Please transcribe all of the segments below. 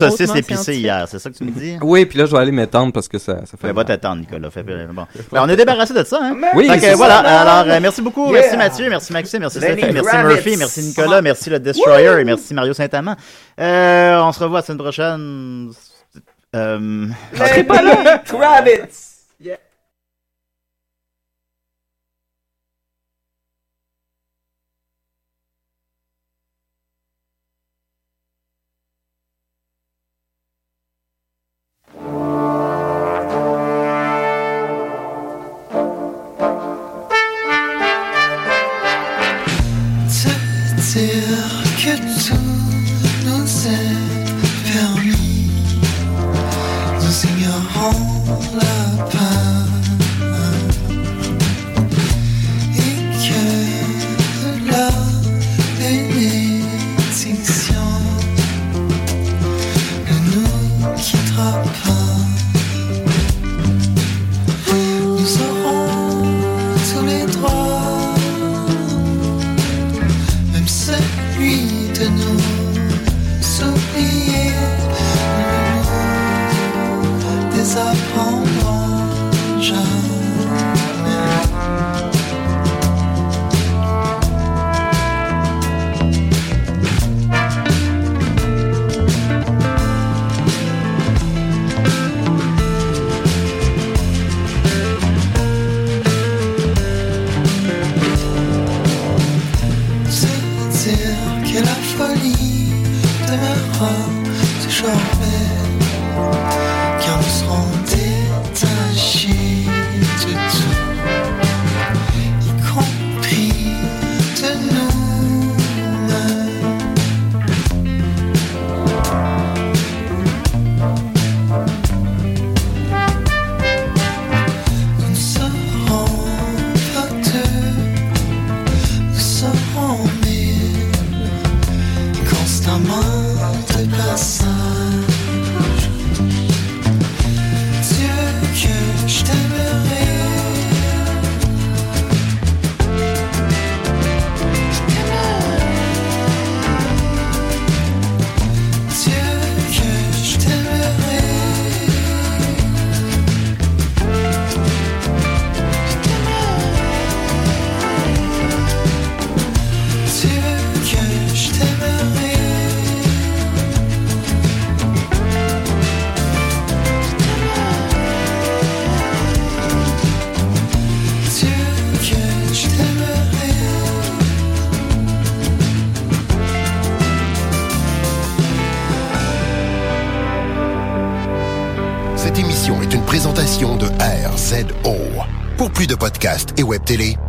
saucisse hautement épicée scientifique. hier, c'est ça que tu me dis? Oui, puis là, je vais aller m'étendre parce que ça, ça fait pas mal. t'attendre, Nicolas. Bon. Ben, on est débarrassé de ça, hein? Oui, Fait que, voilà. ça. Alors, euh, merci beaucoup. Yeah. Merci Mathieu, merci Maxime, merci Lenny Stéphane, merci. Murphy, merci Nicolas, merci le Destroyer et merci Mario Saint-Amand. Euh, on se revoit la semaine prochaine. Euh, Lenny Kravitz.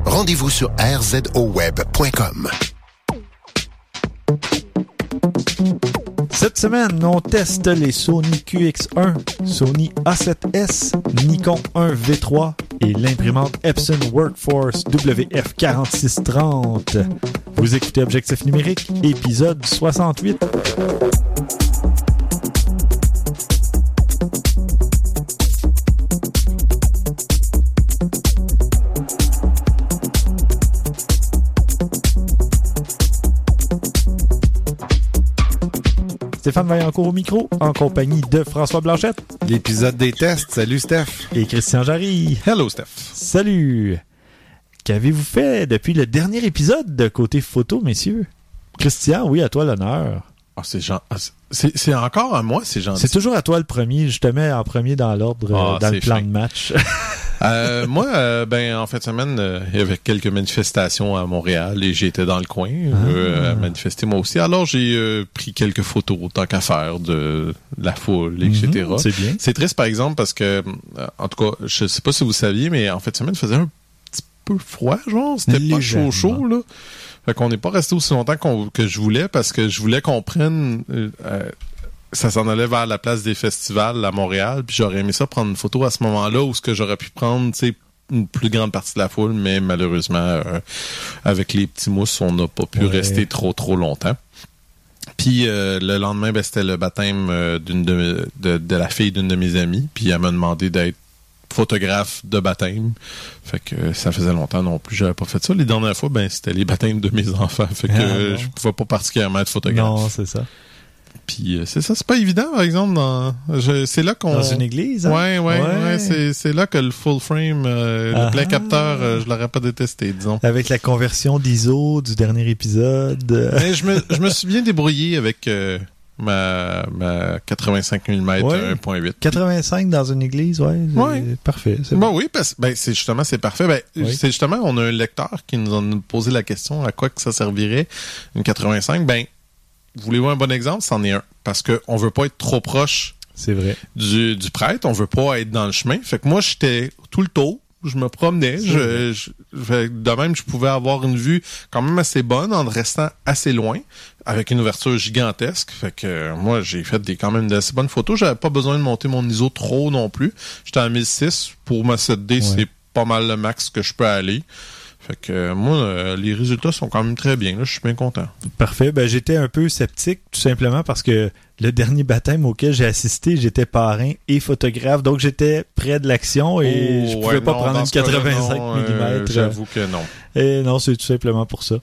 Rendez-vous sur rzoweb.com. Cette semaine, on teste les Sony QX1, Sony A7S, Nikon 1V3 et l'imprimante Epson Workforce WF4630. Vous écoutez Objectif numérique, épisode 68. Stéphane Vaillancourt au micro, en compagnie de François Blanchette L'épisode des tests. Salut Steph. et Christian Jarry. Hello Steph. Salut! Qu'avez-vous fait depuis le dernier épisode de côté photo, messieurs? Christian, oui, à toi l'honneur. Ah, c'est gen- ah, c'est encore à moi, c'est gentil. C'est toujours à toi le premier. Je te mets en premier dans l'ordre, euh, Ah, dans le plan fin. de match. Euh, moi, euh, ben en fin de semaine, euh, il y avait quelques manifestations à Montréal et j'étais dans le coin euh, à manifester moi aussi. Alors j'ai euh, pris quelques photos tant qu'à faire de la foule, etc. Mhm, C'est bien. C'est triste par exemple parce que, euh, en tout cas, je sais pas si vous saviez, mais en fait, semaine il faisait un petit peu froid, genre. C'était pas chaud, chaud, là. Fait qu'on n'est pas resté aussi longtemps que je voulais parce que je voulais qu'on prenne. euh, euh, ça s'en allait vers la place des festivals à Montréal, puis j'aurais aimé ça prendre une photo à ce moment-là où ce que j'aurais pu prendre, tu sais, une plus grande partie de la foule, mais malheureusement, euh, avec les petits mousses, on n'a pas pu Ouais. rester trop trop longtemps. Puis euh, le lendemain, ben, c'était le baptême euh, d'une de, de, de la fille d'une de mes amies. Puis elle m'a demandé d'être photographe de baptême. Fait que euh, ça faisait longtemps non plus, j'avais pas fait ça. Les dernières fois, ben c'était les baptêmes de mes enfants. Fait que Ah, euh, je pouvais pas particulièrement être photographe. Non, c'est ça. Puis euh, c'est ça, c'est pas évident, par exemple. Dans, je- c'est là qu'on. Dans une église, hein? Ouais, ouais, ouais. Ouais. c'est, c'est là que le full frame, euh, Ah. le plein capteur, euh, je l'aurais pas détesté, disons. Avec la conversion d'ISO du dernier épisode. Mais je me, je me suis bien débrouillé avec euh, ma, ma 85 mm Ouais. 1.8. 85 dans une église, ouais. c'est Ouais. Parfait. c'est Bon, oui, parce ben, c'est justement, c'est parfait. Ben, Oui. c'est justement, on a un lecteur qui nous a posé la question à quoi que ça servirait une 85. Ben, voulez-vous un bon exemple? C'en est un. Parce que on veut pas être trop proche C'est vrai. du, du prêtre, on veut pas être dans le chemin. Fait que moi, j'étais tout le tour. Je me promenais. Je, je- de même, je pouvais avoir une vue quand même assez bonne en restant assez loin, avec une ouverture gigantesque. Fait que euh, moi, j'ai fait des quand même d'assez bonnes photos. J'avais pas besoin de monter mon ISO trop non plus. J'étais à 1006 pour ma 7D, c'est pas mal le max que je peux aller. Fait que euh, moi, euh, les résultats sont quand même très bien. Là, je suis bien content. Parfait. Ben, j'étais un peu sceptique, tout simplement parce que le dernier baptême auquel j'ai assisté, j'étais parrain et photographe, donc j'étais près de l'action et Oh, je pouvais ouais, pas non, prendre une ce cas-là, 85 non, mm. euh, J'avoue que non. et non, c'est tout simplement pour ça.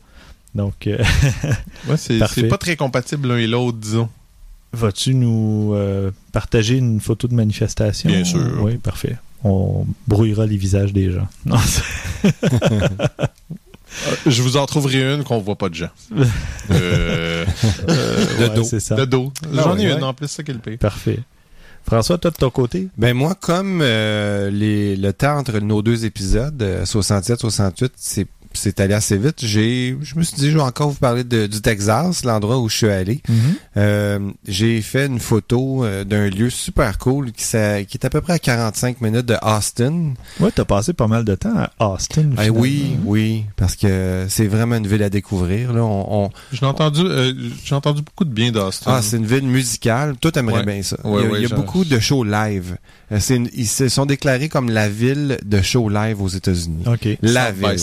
Donc, euh, Ouais, c'est pas très compatible l'un et l'autre, disons. vas-tu nous euh, partager une photo de manifestation? Bien sûr. Oui, parfait. On brouillera les visages des gens. Non, Je vous en trouverai une qu'on voit pas de gens. Euh, ouais, dos. c'est ça. de dos. Ah J'en ai ouais. une en plus, c'est ça qui est le pire. Parfait. François, toi de ton côté? Ben moi, comme euh, les, le temps entre nos deux épisodes, euh, 67-68, c'est c'est allé assez vite. J'ai, je me suis dit, je vais encore vous parler de- du Texas, l'endroit où je suis allé. Euh, j'ai fait une photo euh, d'un lieu super cool qui, est à peu près à 45 minutes de Austin. Ouais, t'as passé pas mal de temps à Austin. Eh finalement. oui, oui, parce que c'est vraiment une ville à découvrir. Là. On, on- J'ai entendu, euh, j'ai entendu beaucoup de bien d'Austin. Ah, c'est une ville musicale. Toi, t'aimerais Ouais. bien ça. Ouais, il y a, ouais, il y a j'en- beaucoup de shows live. C'est une- ils se sont déclarés comme la ville de shows live aux États-Unis. OK. La South by ville.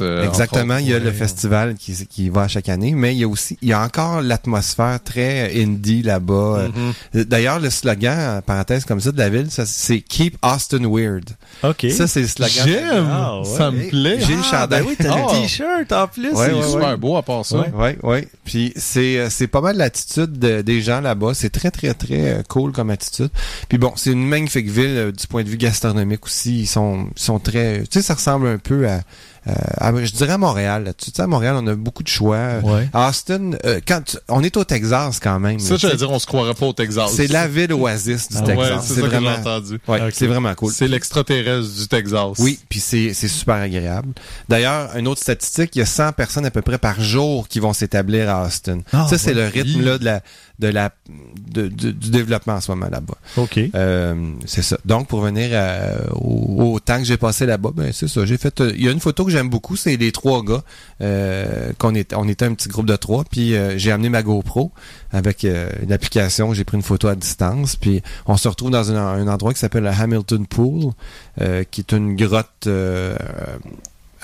Euh, Exactement, il y a le festival qui, qui va à chaque année, mais il y a aussi, il y a encore l'atmosphère très indie là-bas. Euh, D'ailleurs, le slogan, en parenthèse comme ça, de la ville, c'est Keep Austin Weird. OK. Ça, c'est le slogan. J'aime! Ah, ouais. Ça me plaît! J'ai le Ah, chandail. ben oui, t'as Ah. le t-shirt en plus. Ouais, c'est super beau à part ça. Ouais. Ouais, ouais. Puis c'est euh, c'est pas mal l'attitude de- des gens là-bas. C'est très très très euh, cool comme attitude. Puis bon, c'est une magnifique ville euh, du point de vue gastronomique aussi. Ils sont ils sont très. Tu sais, ça ressemble un peu à, euh, je dirais à Montréal. là. Tu sais, à Montréal, on a beaucoup de choix. Ouais. À Austin, euh, quand tu- on est au Texas quand même. Ça, tu sais, dire, on se croirait pas au Texas. C'est la ville oasis du Ah, Texas. Ouais, c'est ça que j'ai vraiment. entendu. Ouais, c'est vraiment cool. C'est l'extraterrestre du Texas. Oui, puis c'est c'est super agréable. D'ailleurs, une autre statistique, il y a 100 personnes à peu près par jour qui vont s'établir à Austin. Ah, ça, c'est ouais. le rythme là, de la, de la, de- de- du développement en ce moment là-bas. OK. Euh, c'est ça. Donc, pour venir à- au, au temps que j'ai passé là-bas, ben c'est ça. J'ai fait. euh, Il y a une photo que j'aime beaucoup, c'est les trois gars. Euh, qu'on est, on était un petit groupe de trois, puis euh, j'ai amené ma GoPro avec euh, une application. J'ai pris une photo à distance, puis on se retrouve dans un, un endroit qui s'appelle le Hamilton Pool, euh, qui est une grotte.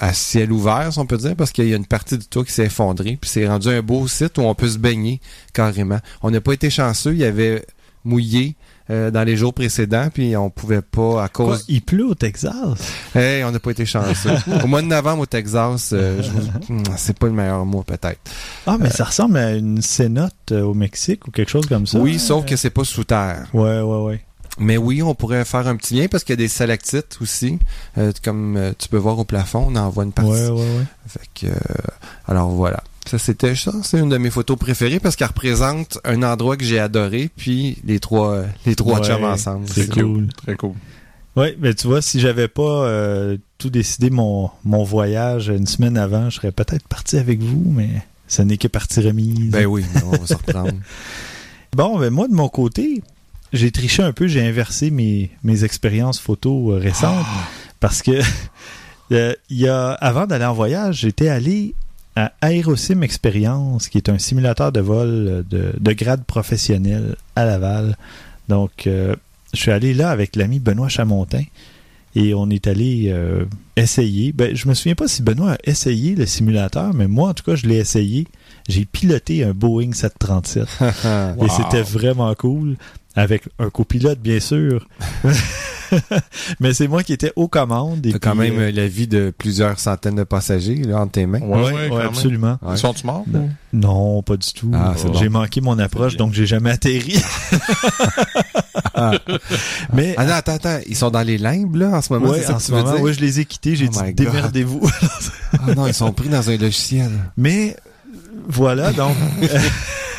Euh, à ciel ouvert, si on peut dire, parce qu'il y a une partie du toit qui s'est effondrée, puis c'est rendu un beau site où on peut se baigner carrément. On n'a pas été chanceux, il y avait mouillé euh, dans les jours précédents, puis on pouvait pas à Quoi, cause. il pleut au Texas? Hey, on n'a pas été chanceux. au mois de novembre au Texas, euh, je vous- Hmm, c'est pas le meilleur mois peut-être. Ah, mais ça ressemble à une cénote euh, au Mexique ou quelque chose comme ça. Oui, sauf que c'est pas sous terre. Ouais, ouais, ouais. Mais oui, on pourrait faire un petit lien parce qu'il y a des stalactites aussi, euh, comme euh, tu peux voir au plafond, on en voit une partie. Ouais, ouais, ouais. Fait que, euh, alors voilà. Ça, c'était ça. C'est une de mes photos préférées parce qu'elle représente un endroit que j'ai adoré, puis les trois, les trois Ouais, chums ensemble. C'est cool. Très cool. Oui, mais tu vois, si j'avais pas euh, tout décidé mon, mon voyage une semaine avant, je serais peut-être parti avec vous, mais ce n'est que partie remise. Ben oui, on va se reprendre. Bon, ben moi, de mon côté, j'ai triché un peu, j'ai inversé mes, mes expériences photo euh, récentes parce que euh, y a, avant d'aller en voyage, j'étais allé à Aerosim Experience, qui est un simulateur de vol euh, de, de grade professionnel à Laval. Donc, euh, je suis allé là avec l'ami Benoît Chamontin et on est allé euh, essayer. Ben, je me souviens pas si Benoît a essayé le simulateur, mais moi, en tout cas, je l'ai essayé. J'ai piloté un Boeing 737 et c'était vraiment cool avec un copilote, bien sûr. Mais c'est moi qui étais aux commandes. et T'as quand même euh, euh, la vie de plusieurs centaines de passagers là, entre tes mains. Ouais, ouais, même. absolument. Ouais. Ils sont-tu morts? Non, pas du tout. Ah, bon. J'ai manqué mon approche, donc j'ai jamais atterri. Mais Ah non, attends, attends. Ils sont dans les limbes, là, en ce moment, ça en ce moment, je les ai quittés. J'ai Oh dit démerdez-vous. Ah non, ils sont pris dans un logiciel. Mais voilà, donc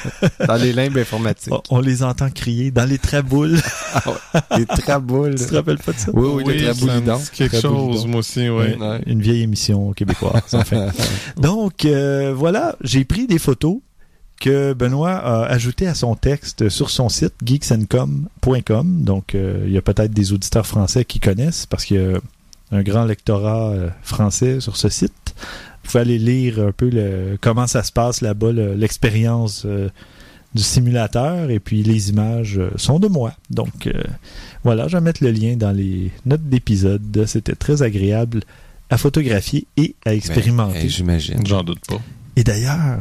Dans les limbes informatiques. on- on les entend crier dans les traboules. Les traboules. tu te rappelles pas de ça? Oui, oui, les bidons. dit quelque chose, moi aussi, oui. Ouais, Une vieille émission québécoise, en fait. Donc, euh, voilà, j'ai pris des photos que Benoît a ajoutées à son texte sur son site geeksandcom.com. Donc, euh, il y a peut-être des auditeurs français qui connaissent parce qu'il y a un grand lectorat euh, français sur ce site. Pouvez aller lire un peu le, comment ça se passe là-bas, le- l'expérience euh, du simulateur et puis les images euh, sont de moi. Donc, euh, voilà, je vais mettre le lien dans les notes d'épisode. C'était très agréable à photographier et à expérimenter. Ben, eh, J'imagine. J'en doute pas. Et d'ailleurs,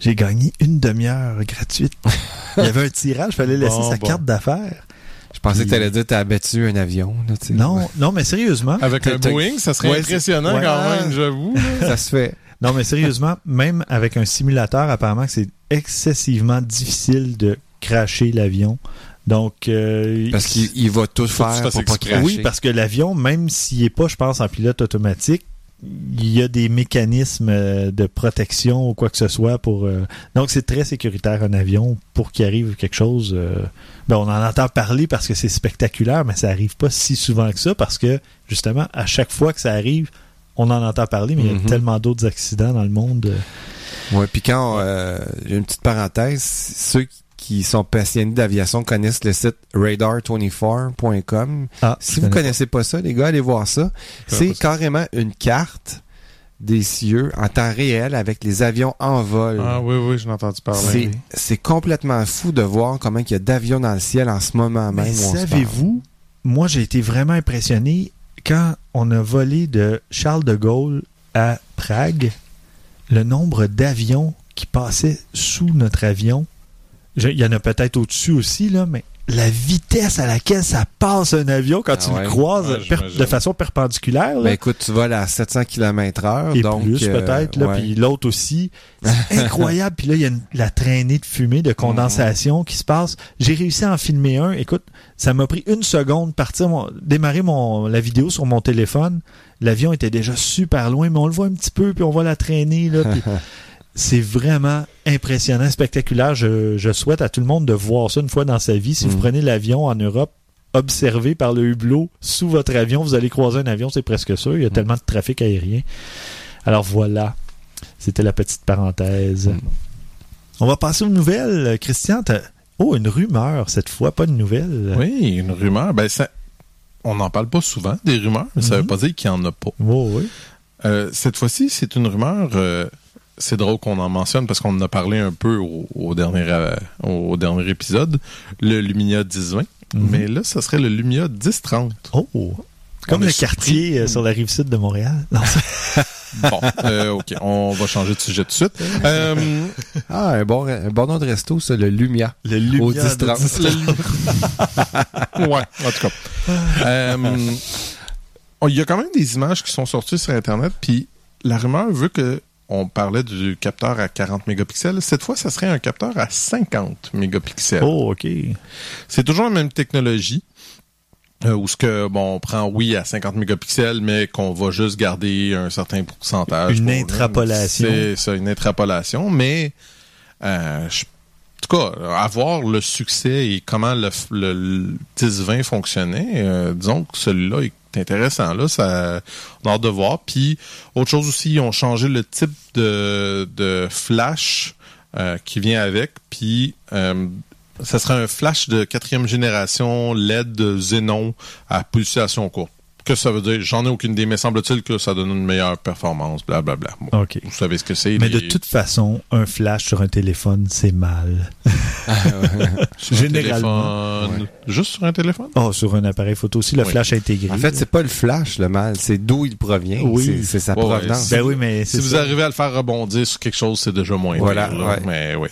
j'ai gagné une demi-heure gratuite. Il y avait un tirage, il fallait laisser Bon, sa bon. carte d'affaires. Je pensais Puis- que t'allais dire t'as abattu un avion. Là. Non, non, mais sérieusement. Avec un Boeing, ça serait Ouais, impressionnant quand même, j'avoue. Ça se fait. Non, mais sérieusement, même avec un simulateur, apparemment que c'est excessivement difficile de cracher l'avion. Donc, euh, Parce qu'il il va tout faire pour pas cracher. Oui, parce que l'avion, même s'il n'est pas, je pense, en pilote automatique, il y a des mécanismes euh, de protection ou quoi que ce soit pour. euh, Donc, c'est très sécuritaire un avion pour qu'il arrive quelque chose. euh, ben, on en entend parler parce que c'est spectaculaire, mais ça arrive pas si souvent que ça parce que justement, à chaque fois que ça arrive, on en entend parler, mais il y a Mhm. tellement d'autres accidents dans le monde. euh, Ouais, puis quand euh, j'ai une petite parenthèse, ceux qui sont passionnés d'aviation connaissent le site radar24.com. Ah, Si vous connais connaissez pas ça, les gars, allez voir ça. C'est carrément une carte des cieux en temps réel avec les avions en vol. Ah oui, oui, j'en ai entendu parler. c'est complètement fou de voir comment il y a d'avions dans le ciel en ce moment même. Mais savez-vous, moi j'ai été vraiment impressionné quand on a volé de Charles de Gaulle à Prague, le nombre d'avions qui passaient sous notre avion. Il y en a peut-être au-dessus aussi, là, mais la vitesse à laquelle ça passe un avion quand Ah tu ouais. le croises Ouais, per- j'imagine. de façon perpendiculaire. là. Ben écoute, tu voles à 700 km heure. et donc, plus euh, peut-être, là, ouais. puis l'autre aussi. C'est incroyable. Puis là, il y a une- la traînée de fumée, de condensation qui se passe. J'ai réussi à en filmer un. Écoute, ça m'a pris une seconde partir, mon- démarrer mon, la vidéo sur mon téléphone. L'avion était déjà super loin, mais on le voit un petit peu, puis on voit la traîner. Là, puis c'est vraiment impressionnant, spectaculaire. Je, je souhaite à tout le monde de voir ça une fois dans sa vie. Si vous Mhm. prenez l'avion en Europe, observé par le hublot sous votre avion, vous allez croiser un avion, c'est presque sûr. Il y a tellement de trafic aérien. Alors voilà, c'était la petite parenthèse. Mm. On va passer aux nouvelles. Christian, t'as- oh, une rumeur cette fois, pas une nouvelle. Oui, une rumeur. Ben, ça, on n'en parle pas souvent, des rumeurs, mais ça Mhm. veut pas dire qu'il n'y en a pas. Oh, oui. Euh, cette fois-ci, c'est une rumeur. euh, c'est drôle qu'on en mentionne parce qu'on en a parlé un peu au, au dernier, euh, au dernier épisode, le Lumia 1020. Mhm. Mais là, ça serait le Lumia 1030. Oh, comme le quartier surpris. euh, sur la rive sud de Montréal. Non, Bon, euh, OK, on va changer de sujet tout de suite. Euh, Ah, un bon, un bon nom de resto, ça, le Lumia. le Au Lumia 10-30. ouais, en tout cas. Euh, oh, Il y a quand même des images qui sont sorties sur Internet, puis la rumeur veut que on parlait du capteur à 40 mégapixels. Cette fois, ça serait un capteur à 50 mégapixels. Oh, OK. C'est toujours la même technologie. Euh, où ce que bon on prend oui à 50 mégapixels mais qu'on va juste garder un certain pourcentage Une intrapolation. c'est ça une intrapolation mais euh, je- en tout cas avoir le succès et comment le, le, le 10-20 fonctionnait euh, disons que celui-là est intéressant là ça on a hâte de voir puis autre chose aussi ils ont changé le type de, flash euh, qui vient avec puis euh, ça sera un flash de quatrième génération LED Xenon à pulsation courte. Que ça veut dire? J'en ai aucune idée, mais semble-t-il que ça donne une meilleure performance, blablabla. Bon. Vous savez ce que c'est. Mais de toute façon, un flash sur un téléphone, c'est mal. sur un généralement, téléphone. Juste sur un téléphone? Oh, sur un appareil photo aussi, le Oui. flash intégré. En fait, c'est pas le flash, le mal, c'est d'où il provient. Oui. C'est- sa Ouais, provenance. ben oui, mais Si vous ça. arrivez à le faire rebondir sur quelque chose, c'est déjà moins Voilà, pire, là. ouais. Mais oui.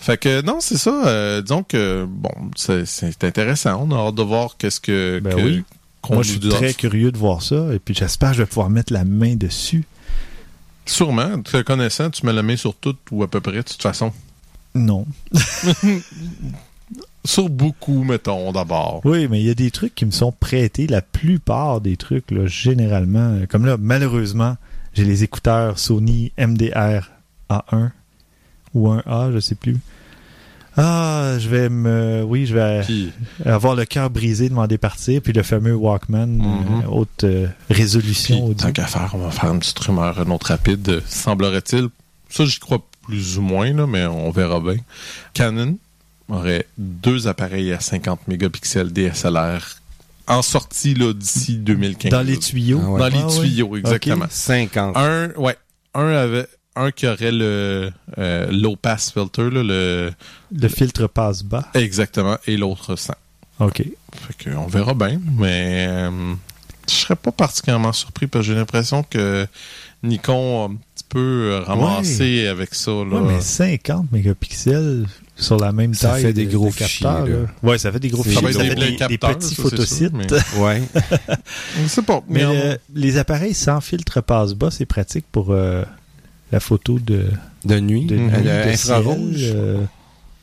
Fait que non, c'est ça. euh, disons que bon, c'est c'est intéressant. On a hâte de voir qu'est-ce que Ben que- oui. Moi, je suis très curieux de voir ça. Et puis, j'espère que je vais pouvoir mettre la main dessus. Sûrement, te connaissant, tu mets la main sur tout ou à peu près, de toute façon. Non. Sur beaucoup, mettons, d'abord. Oui, mais il y a des trucs qui me sont prêtés. La plupart des trucs, là, généralement, comme là, malheureusement, j'ai les écouteurs Sony MDR A1 ou 1A, je sais plus. Ah, je vais me, oui, je vais Puis, avoir le cœur brisé de m'en départir, puis le fameux Walkman Mhm. euh, haute euh, résolution puis, tant qu'à faire, on va faire une petite rumeur, une autre rapide, semblerait-il. Ça, j'y crois plus ou moins, là, mais on verra bien. Canon aurait deux appareils à 50 mégapixels DSLR en sortie là, d'ici 2015. Dans les tuyaux. Ah ouais. Dans les Ah ouais. tuyaux, exactement. 50. Un, ouais. Un avait un qui aurait le euh, low pass filter, là, le Le filtre passe bas. exactement, et l'autre sans. OK. Fait que on verra bien, mais euh, je serais pas particulièrement surpris parce que j'ai l'impression que Nikon a un petit peu euh, ramassé avec ça. Là. Ouais, mais 50 mégapixels sur la même Ça taille. fait des de- gros de capteurs, fichiers. Ouais, ça fait des gros fichiers. Ça des fait des, des capteurs, petits ça, c'est sûr, photosites. mais- Ouais. Je sais pas. Mais euh, les appareils sans filtre passe-bas, c'est pratique pour euh, la photo de, De nuit? de, Mhm. nuit, Euh, de infrarouge? ciel, euh,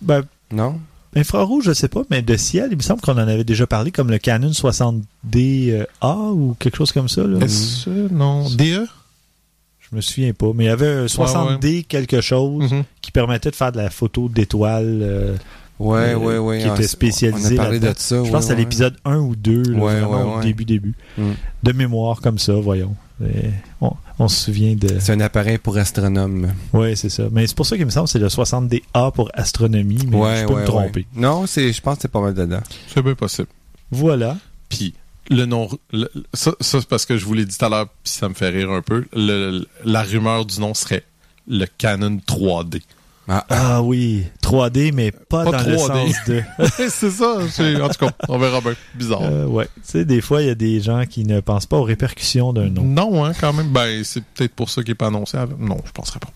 ben, Non? infrarouge, je sais pas, mais de ciel, il me semble qu'on en avait déjà parlé, comme le Canon 60D A ou quelque chose comme ça. Là. est-ce que- non? DE Je me souviens pas, mais il y avait un 60D quelque chose Mhm. qui permettait de faire de la photo d'étoiles. euh, Ouais, Euh, ouais, ouais. qui Ah, était spécialisé On a parlé de ça. je pense que c'était l'épisode 1 ou 2, là, Ouais, vraiment ouais, au ouais. début, début. Mm. De mémoire comme ça, voyons. Et on, on se souvient de... C'est un appareil pour astronome. Oui, c'est ça. Mais c'est pour ça qu'il me semble que c'est le 60DA pour astronomie, mais ouais, je peux ouais, me tromper. ouais. Non, c'est, je pense que c'est pas mal dedans. C'est bien possible. Voilà. Puis le nom, le- ça, ça c'est parce que je vous l'ai dit tout à l'heure, puis ça me fait rire un peu. Le- la rumeur du nom serait le Canon 3D. Ah, Ah oui, 3D, mais pas, Pas dans le 3D. sens de... c'est ça. c'est- En tout cas, on verra bien. Bizarre. Euh, ouais. Tu sais, des fois, il y a des gens qui ne pensent pas aux répercussions d'un nom. Non, hein, quand même. Ben, c'est peut-être pour ça qu'il n'est pas annoncé. avant. Non, je penserais pas.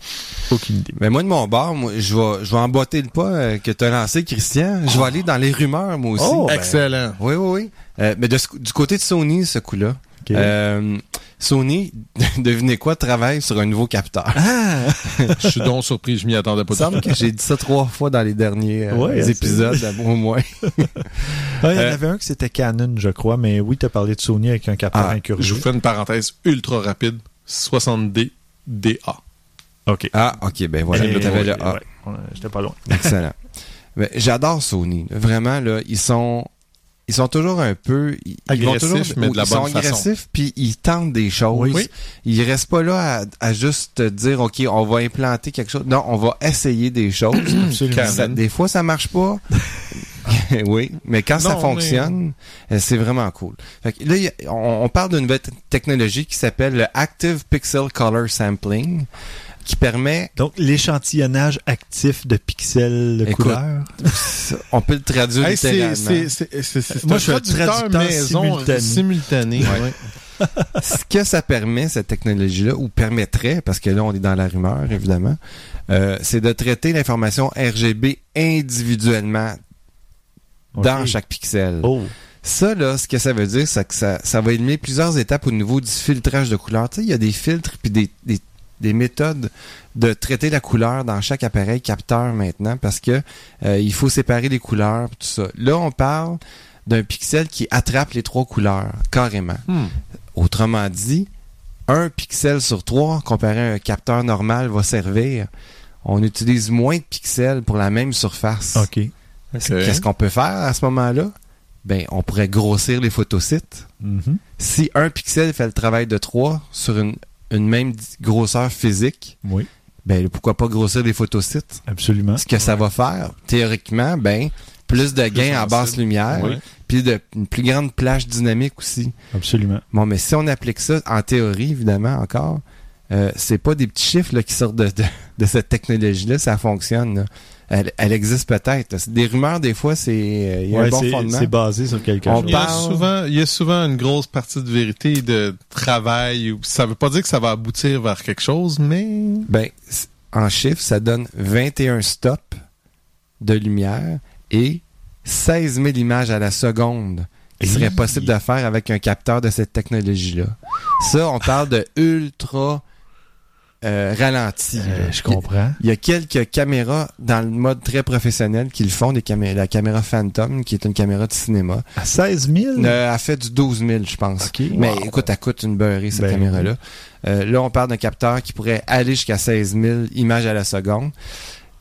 Aucune idée. Mais moi, de mon bord, moi, je vais, je vais emboîter le pas euh, que tu as lancé, Christian. Je vais aller dans les rumeurs, moi aussi. Oh, ben. Excellent. Oui, oui, oui. Euh, mais de du côté de Sony, ce coup-là, Euh, Sony, devinez quoi, travaille sur un nouveau capteur. Ah! Je suis donc surpris. Je m'y attendais Il pas. me semble que j'ai dit ça trois fois dans les derniers euh, Ouais, épisodes, au moins. Ah, il y en Euh, avait un que c'était Canon, je crois, mais oui, tu as parlé de Sony avec un capteur Ah, incurvé. Je vous fais une parenthèse ultra rapide. 60D DA. OK. Ah, ok, ben voilà, t'avais ouais, le A. ouais, on- J'étais pas loin. Excellent. Ben, J'adore Sony. Vraiment, là, ils sont. Ils sont toujours un peu. Ils, ils vont Agressifs, toujours, mais de la ils sont façon. agressifs, puis ils tentent des choses. Oui. Ils restent pas là à, à juste dire, OK, on va implanter quelque chose. Non, on va essayer des choses. Ça- des fois, ça marche pas. oui, mais quand ça fonctionne, euh, c'est vraiment cool. Fait que là, a- on, on parle d'une nouvelle technologie qui s'appelle le Active Pixel Color Sampling, qui permet, Donc, l'échantillonnage actif de pixels de Écoute, couleur. on peut le traduire Hey, c'est littéralement. c'est- Moi, un je suis traducteur maison simultané. simultané. Ouais. Ce que ça permet, cette technologie-là, ou permettrait, parce que là, on est dans la rumeur, évidemment, euh, c'est de traiter l'information RGB individuellement dans chaque pixel. Oh. Ça, là, ce que ça veut dire, c'est que ça, ça va éliminer plusieurs étapes au niveau du filtrage de couleurs. Tu sais, il y a des filtres puis des, des, des méthodes de traiter la couleur dans chaque appareil capteur maintenant parce que euh, il faut séparer les couleurs, tout ça. Là, on parle d'un pixel qui attrape les trois couleurs, carrément. Hmm. Autrement dit, un pixel sur trois, comparé à un capteur normal, va servir. On utilise moins de pixels pour la même surface. OK. Qu'est-ce qu'on peut faire à ce moment-là? Ben, on pourrait grossir les photosites. Mhm. Si un pixel fait le travail de trois sur une, une même grosseur physique, Oui, ben, pourquoi pas grossir les photosites? absolument. Ce que ça va faire, théoriquement, ben, plus de gains en basse lumière, Ouais. puis de, une plus grande plage dynamique aussi. Absolument. Bon, mais si on applique ça, en théorie, évidemment, encore, euh, c'est pas des petits chiffres là, qui sortent de, de, de cette technologie-là, ça fonctionne. là. Elle, elle existe peut-être. Des rumeurs, des fois, c'est euh, il y a Ouais, un bon fondement. c'est basé sur quelque On chose. Il y, a souvent, il y a souvent une grosse partie de vérité de travail. ou- Ça veut pas dire que ça va aboutir vers quelque chose, mais Ben, en chiffres, ça donne 21 stops de lumière et 16 000 images à la seconde qui serait possible de faire avec un capteur de cette technologie-là. Ça, on parle de ultra euh, ralenti. Euh, je comprends. Il y a quelques caméras dans le mode très professionnel qui le font, des camé- la caméra Phantom, qui est une caméra de cinéma. À 16 000? Euh, elle fait du 12 000, je pense. OK. Mais Wow. écoute, elle coûte une beurrée, cette Ben caméra-là. Euh, là, on parle d'un capteur qui pourrait aller jusqu'à 16 000 images à la seconde.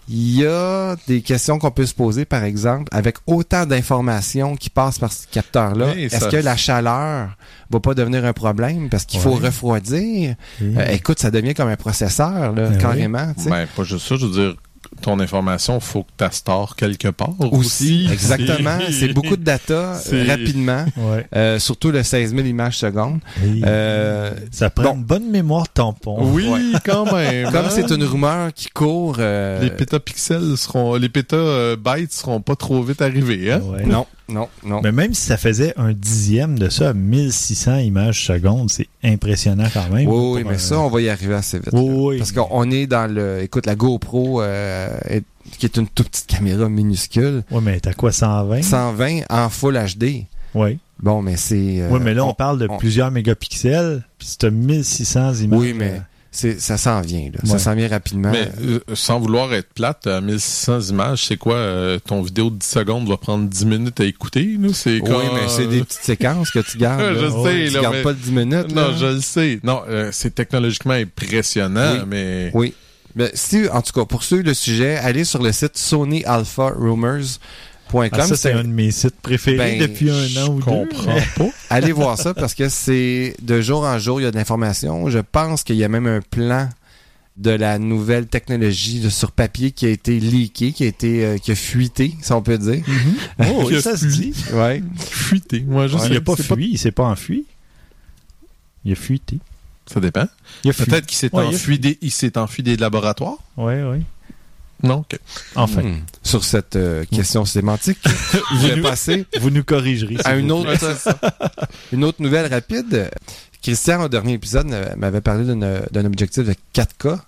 Il y a des questions qu'on peut se poser, par exemple, avec autant d'informations qui passent par ce capteur-là. Oui, Est-ce que la chaleur va pas devenir un problème? Parce qu'il faut refroidir? Euh, écoute, ça devient comme un processeur, là, Ben carrément. tu sais. Ben, pas juste ça, je veux dire, ton information, faut que tu stores quelque part. Aussi, exactement. C'est- beaucoup de data euh, rapidement, Ouais. euh, surtout le 16 000 images secondes. Euh, ça prend bon. une bonne mémoire tampon. Oui, Ouais. quand même. comme hein? c'est une rumeur qui court, euh, Les pétapixels seront, les pétabytes seront pas trop vite arrivés, hein? Ouais. non, non, non. Mais même si ça faisait un dixième de ça, 1600 images seconde, c'est impressionnant quand même. oui, oui, mais un- ça, on va y arriver assez vite. Oui, oui. Parce qu'on est dans le, écoute, la GoPro, euh, est- qui est une toute petite caméra minuscule, Ouais, mais t'as quoi, 120? 120 en Full HD. Oui. Bon, mais c'est. euh, oui, mais là, on, parle de on- plusieurs mégapixels, puis c'est 1600 images. Oui, mais euh, c'est, ça s'en vient, là. Ça s'en vient rapidement. Mais euh, sans vouloir être plate, à 1600 images, c'est quoi? euh, ton vidéo de 10 secondes va prendre 10 minutes à écouter, nous? C'est oui, mais c'est des petites séquences que tu gardes. Je là. sais, tu là, gardes mais- pas le 10 minutes. Non, là. je le sais. Non, euh, c'est technologiquement impressionnant, Oui. mais... Oui. Mais si, en tout cas, pour suivre le sujet, allez sur le site sonyalpharumors.com. ah, ça, c'est un de mes sites préférés Ben, depuis un Je an ou deux. comprends pas. Allez voir ça parce que c'est de jour en jour, il y a de l'information. Je pense qu'il y a même un plan de la nouvelle technologie de- sur papier qui a été leaké, qui a été euh, qui a fuité, si on peut dire. Oh, Il oui, a ça se dit. Ouais. Fuité. Moi, je Il sais. n'a pas fui, il s'est pas enfui. Il a fuité. Ça dépend. Peut-être qu'il s'est Ouais, enfui des, il s'est enfui des laboratoires. Oui, oui. Non, ok. Enfin, Hmm. Sur cette euh, question sémantique, je vais passer vous nous corrigerez. à une autre, une autre nouvelle rapide. Christian, au dernier épisode, euh, m'avait parlé d'un objectif de 4K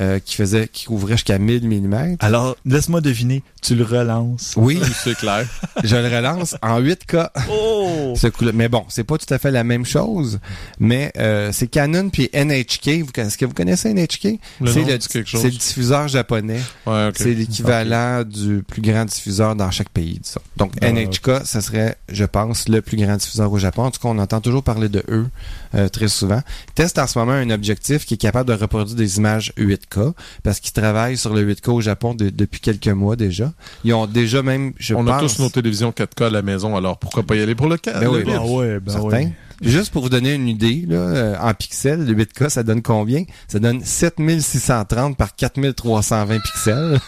euh, qui faisait, qui couvrait jusqu'à 1000 mm. Alors, laisse-moi deviner, tu le relances? Oui, C'est clair. je le relance en 8K. Oh! ce coup-là. Mais bon, c'est pas tout à fait la même chose. Mais euh, c'est Canon puis NHK. Vous, est-ce que vous connaissez NHK? Le C'est le, dit quelque chose. c'est le diffuseur japonais. Ouais, ok. C'est l'équivalent du plus grand diffuseur dans chaque pays, disons. Donc Ah, NHK, ça serait, je pense, le plus grand diffuseur au Japon. En tout cas, on entend toujours parler de eux euh, très souvent. Ils testent en ce moment un objectif qui est capable de reproduire des images 8K parce qu'ils travaillent sur le 8K au Japon de- depuis quelques mois déjà. Ils ont déjà même, je On pense... a tous nos télévisions 4K à la maison, alors pourquoi pas y aller pour le 4? Ben oui, ben Ah ouais, ben Certain. ouais. Juste pour vous donner une idée, là, euh, en pixels, le 8K, ça donne combien? Ça donne 7630 par 4320 pixels.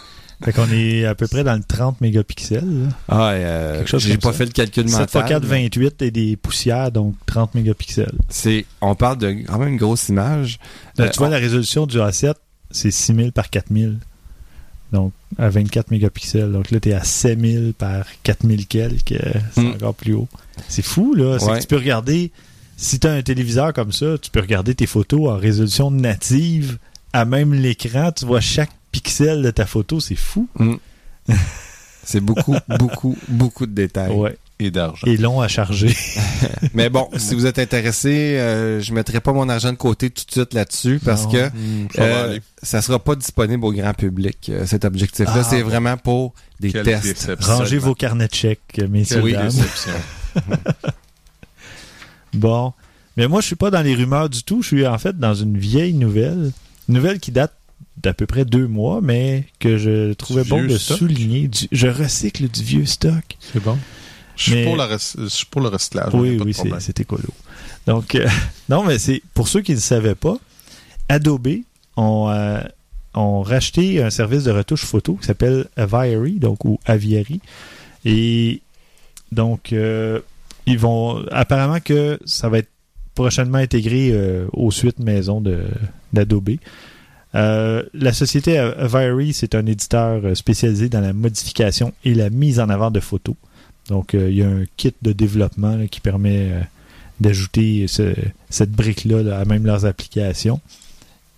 Fait qu'on est à peu près dans le 30 mégapixels. là. Ah, euh, Quelque chose j'ai pas ça. fait le calcul 7 mental. x 4, 28 et des poussières, donc 30 mégapixels. C'est, on parle de quand même une grosse image. Là, Euh, tu vois, on- la résolution du A7, c'est 6000 par 4000. Donc, à 24 mégapixels. Donc là, tu es à 6000 par 4000 quelques. C'est Mm. encore plus haut. C'est fou, là. C'est Ouais. que tu peux regarder, si tu as un téléviseur comme ça, tu peux regarder tes photos en résolution native à même l'écran. Tu vois chaque pixel de ta photo. C'est fou. C'est beaucoup, beaucoup, beaucoup de détails. Ouais. Et d'argent. Et long à charger. Mais bon, si vous êtes intéressé, euh, je mettrai pas mon argent de côté tout de suite là-dessus parce Non. que Hmm, euh, ça sera pas disponible au grand public, euh, cet objectif-là. Ah, c'est bon. vraiment pour des Quelle tests. déception. Rangez vos carnets de chèques, messieurs, Quelle dames. déception. Bon. Mais moi, je suis pas dans les rumeurs du tout. Je suis en fait dans une vieille nouvelle. Une nouvelle qui date d'à peu près deux mois, mais que je trouvais Du bon de stock? souligner. Du- je recycle du vieux stock. C'est bon. Je suis Mais- pour, je suis pour le recyclage. oui, oui, c'est écolo. Donc, euh, non, mais c'est pour ceux qui ne savaient pas, Adobe ont, euh, ont racheté un service de retouche photo qui s'appelle Aviary, donc ou Aviary. Et donc, euh, ils vont apparemment que ça va être prochainement intégré aux suites maison d'Adobe. Euh, la société Aviary, c'est un éditeur spécialisé dans la modification et la mise en avant de photos. Donc, euh, il y a un kit de développement qui permet euh, d'ajouter ce- cette brique-là là, à même leurs applications.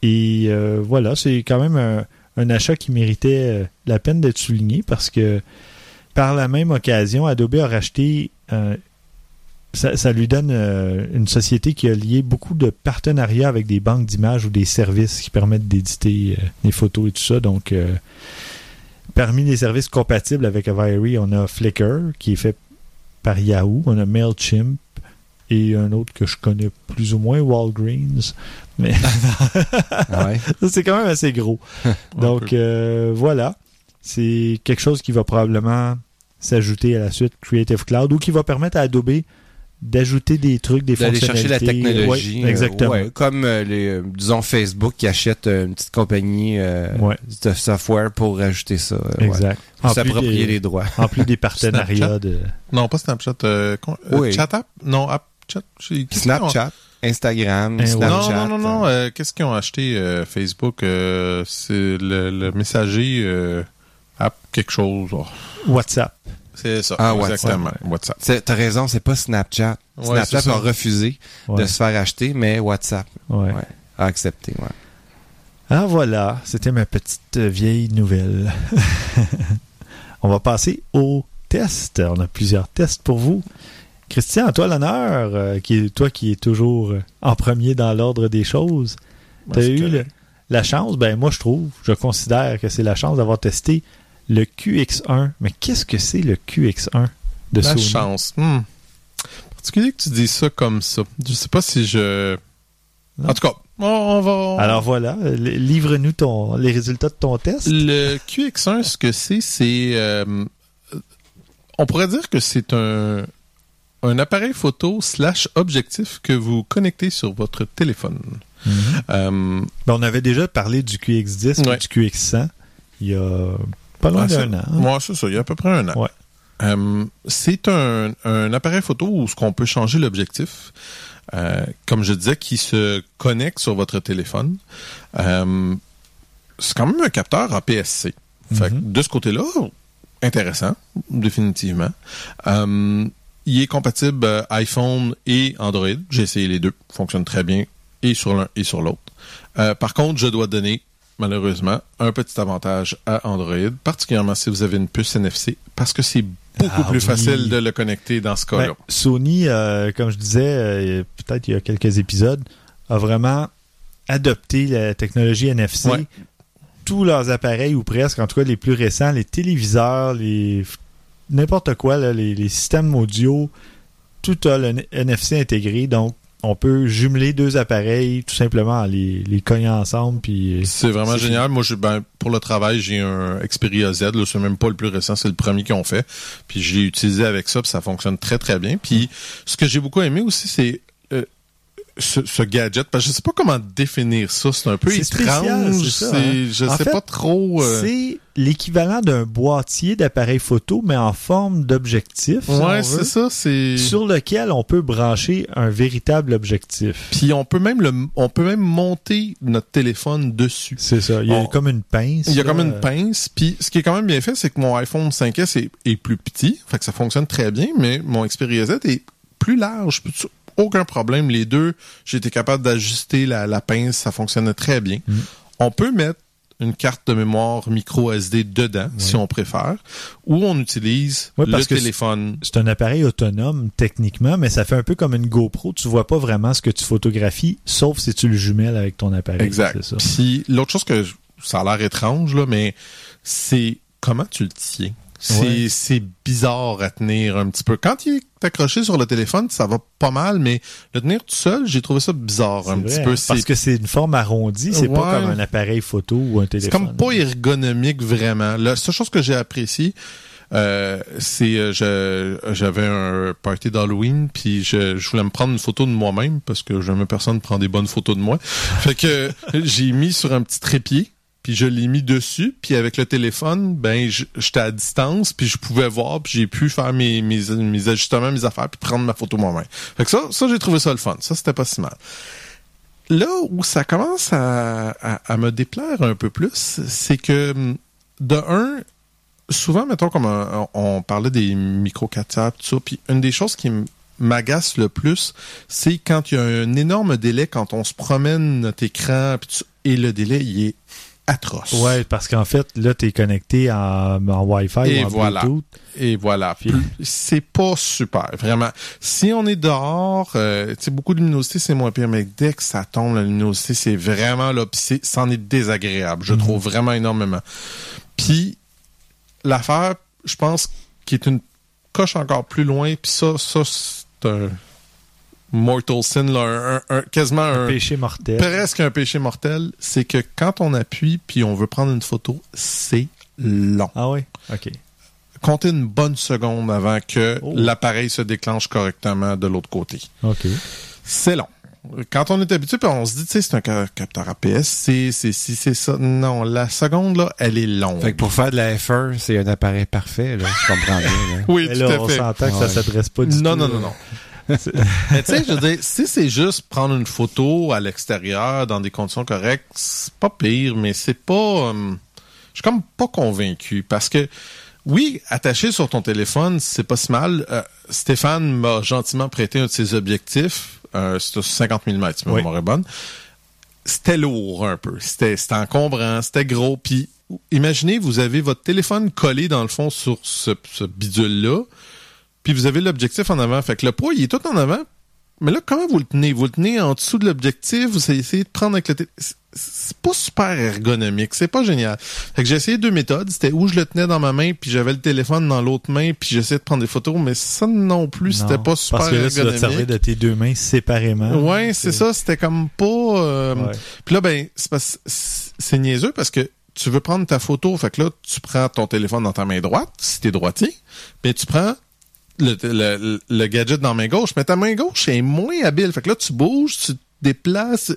Et euh, voilà, c'est quand même un, achat qui méritait la peine d'être souligné parce que par la même occasion, Adobe a racheté ça, lui donne une société qui a lié beaucoup de partenariats avec des banques d'images ou des services qui permettent d'éditer euh, les photos et tout ça. Donc, parmi les services compatibles avec Aviary, on a Flickr, qui est fait par Yahoo. On a MailChimp et un autre que je connais plus ou moins, Walgreens. Mais Ah ouais? c'est quand même assez gros. Donc, euh, voilà. C'est quelque chose qui va probablement s'ajouter à la suite Creative Cloud ou qui va permettre à Adobe d'ajouter des trucs, des D'aller chercher la technologie. Ouais, euh, exactement. ouais, comme euh, les, euh, disons Facebook qui achète une petite compagnie euh, Ouais. de software pour rajouter ça. ouais. Exact. Pour s'approprier des, les droits. en plus des partenariats de... Non, pas Snapchat. Euh, Oui. Chat app? Non, app chat. j'ai- qu'est-ce qu'ils ont- Snapchat, Instagram, Eh. Snapchat. Non, non, non, non. euh, Qu'est-ce qu'ils ont acheté euh, Facebook? Euh, c'est le, le messager euh, app quelque chose. oh, WhatsApp. C'est ça. Ah, exactement. WhatsApp. C'est- T'as raison, c'est pas Snapchat. Ouais, Snapchat a refusé Ouais. de se faire acheter, mais WhatsApp Ouais. Ouais. a accepté. Ouais. Ah voilà, c'était ma petite euh, vieille nouvelle. On va passer au test. On a plusieurs tests pour vous. Christian, à toi l'honneur, euh, qui est, toi qui es toujours euh, en premier dans l'ordre des choses. Tu as eu le- la chance, ben moi je trouve, je considère que c'est la chance d'avoir testé le QX1. Mais qu'est-ce que c'est le QX1 de La Sony? chance. Hmm. Particulier que tu dis ça comme ça. Je sais pas si je. Non. En tout cas, on, va. Alors voilà, livre-nous ton les résultats de ton test. Le QX1, ce que c'est, c'est. euh, on pourrait dire que c'est un, un appareil photo slash objectif que vous connectez sur votre téléphone. Mhm. Euh, Ben, on avait déjà parlé du QX10 Ouais. et du QX100 il y a pas loin Ah, d'un an. hein. Moi, c'est ça, il y a à peu près un an. Ouais. Euh, c'est un, un appareil photo où ce qu'on peut changer l'objectif, euh, comme je disais, qui se connecte sur votre téléphone. Euh, c'est quand même un capteur APS-C. Fait que Mhm. de ce côté-là, intéressant, définitivement. Il est compatible iPhone et Android. J'ai essayé les deux, fonctionne très bien et sur l'un et sur l'autre. Par contre, je dois donner malheureusement un petit avantage à Android, particulièrement si vous avez une puce NFC, parce que c'est beaucoup Ah plus oui. facile de le connecter dans ce cas-là. Ben, Sony, euh, comme je disais, euh, peut-être il y a quelques épisodes, a vraiment adopté la technologie NFC. Ouais. Tous leurs appareils, ou presque, en tout cas les plus récents, les téléviseurs, les n'importe quoi, là, les, les systèmes audio, tout a le NFC intégré. Donc, on peut jumeler deux appareils tout simplement en les, les cognant ensemble. Puis, C'est vraiment génial. Moi, je, ben, pour le travail, j'ai un Xperia Z. Là, c'est même pas le plus récent, c'est le premier qu'ils ont fait. Puis j'ai utilisé avec ça, puis ça fonctionne très très bien. Puis ce que j'ai beaucoup aimé aussi, c'est euh, ce, ce gadget. Parce que je sais pas comment définir ça. C'est un peu étrange. ça, hein. Je En sais fait, pas trop. euh, C'est l'équivalent d'un boîtier d'appareil photo, mais en forme d'objectif. si Ouais, c'est ça. C'est. Sur lequel on peut brancher un véritable objectif. Puis on peut même le, on peut même monter notre téléphone dessus. C'est ça. Il y a On- comme une pince. Il y a là. comme une pince. Puis ce qui est quand même bien fait, c'est que mon iPhone 5S est, est plus petit. Fait que ça fonctionne très bien, mais mon Xperia Z est plus large. Aucun problème. Les deux, j'ai été capable d'ajuster la, la pince. Ça fonctionnait très bien. Mm. On peut mettre une carte de mémoire micro SD dedans, si on préfère, ou on utilise Ouais, le que téléphone. C'est un appareil autonome techniquement, mais ça fait un peu comme une GoPro. Tu vois pas vraiment ce que tu photographies, sauf si tu le jumelles avec ton appareil. Exact. Ça. Puis l'autre chose que ça a l'air étrange là, mais c'est comment tu le tiens? C'est Ouais. c'est bizarre à tenir un petit peu. Quand il est accroché sur le téléphone, ça va pas mal, mais le tenir tout seul, j'ai trouvé ça bizarre un C'est petit peu. hein, Parce C'est que c'est une forme arrondie, c'est pas comme un appareil photo ou un c'est téléphone. comme pas ergonomique vraiment. La seule chose que j'ai apprécié, euh, c'est euh, je- j'avais un party d'Halloween puis je, je voulais me prendre une photo de moi-même parce que jamais personne prend des bonnes photos de moi. Fait que j'ai mis sur un petit trépied puis je l'ai mis dessus puis avec le téléphone ben j'étais à distance puis je pouvais voir puis j'ai pu faire mes, mes ajustements mes affaires puis prendre ma photo moi-même. Fait que ça ça j'ai trouvé ça le fun. Ça c'était pas si mal. Là où ça commence à, me déplaire un peu plus, c'est que de un, souvent, mettons, comme on, on parlait des micro 4 tout ça, puis une des choses qui m'agace le plus, c'est quand il y a un énorme délai quand on se promène notre écran, ça, et le délai, il est atroce. Ouais, parce qu'en fait, là, t'es connecté en, en Wi-Fi Et ou en voilà. Bluetooth. Et voilà. Puis- C'est pas super, vraiment. Si on est dehors, euh, tu sais, beaucoup de luminosité, c'est moins pire, mais dès que ça tombe, la luminosité, c'est vraiment là, c'en est désagréable. Je Mhm. trouve vraiment énormément. Puis, l'affaire, je pense, qui est une coche encore plus loin, puis ça, ça, c'est un mortal sin, là, un- un- quasiment un, Péché mortel. presque un péché mortel, c'est que quand on appuie puis on veut prendre une photo, c'est long. Ah oui? OK. Comptez une bonne seconde avant que Oh. l'appareil se déclenche correctement de l'autre côté. OK. C'est long. Quand on est habitué, puis on se dit, tu sais, c'est un ca- capteur APS-C, c'est si, c'est ça. Non, la seconde, là, elle est longue. Fait que pour faire de la F1, c'est un appareil parfait, là. Je comprends bien, là. Oui, Mais tout là, à on fait. s'entend que ça s'adresse pas du Non, tout. non, non, non. Mais tu sais, je veux dire, si c'est juste prendre une photo à l'extérieur dans des conditions correctes, c'est pas pire, mais c'est pas. euh, je suis comme pas convaincu parce que oui, attaché sur ton téléphone, c'est pas si mal. Euh, Stéphane m'a gentiment prêté un de ses objectifs. Euh, c'était 50 mm, si ma Oui. est bonne. C'était lourd un peu. C'était c'était encombrant, c'était gros. Puis imaginez, vous avez votre téléphone collé dans le fond sur ce, ce bidule-là puis vous avez l'objectif en avant. Fait que le poids, il est tout en avant. Mais là, comment vous le tenez? Vous le tenez en dessous de l'objectif, vous essayez de prendre avec le téléphone. C'est pas super ergonomique, c'est pas génial. Fait que j'ai essayé deux méthodes. C'était où je le tenais dans ma main, puis j'avais le téléphone dans l'autre main, puis j'essayais de prendre des photos, mais ça non plus, c'était pas super Parce que là, tu vas te servir ergonomique. de tes deux mains séparément. Ouais, c'est ça, c'était comme pas... euh, Ouais. puis là, ben, c'est niaiseux parce que tu veux prendre ta photo, fait que là, tu prends ton téléphone dans ta main droite, si t'es droitier, mais tu prends le, le, le gadget dans la main gauche, mais ta main gauche est moins habile. Fait que là, tu bouges, tu te déplaces.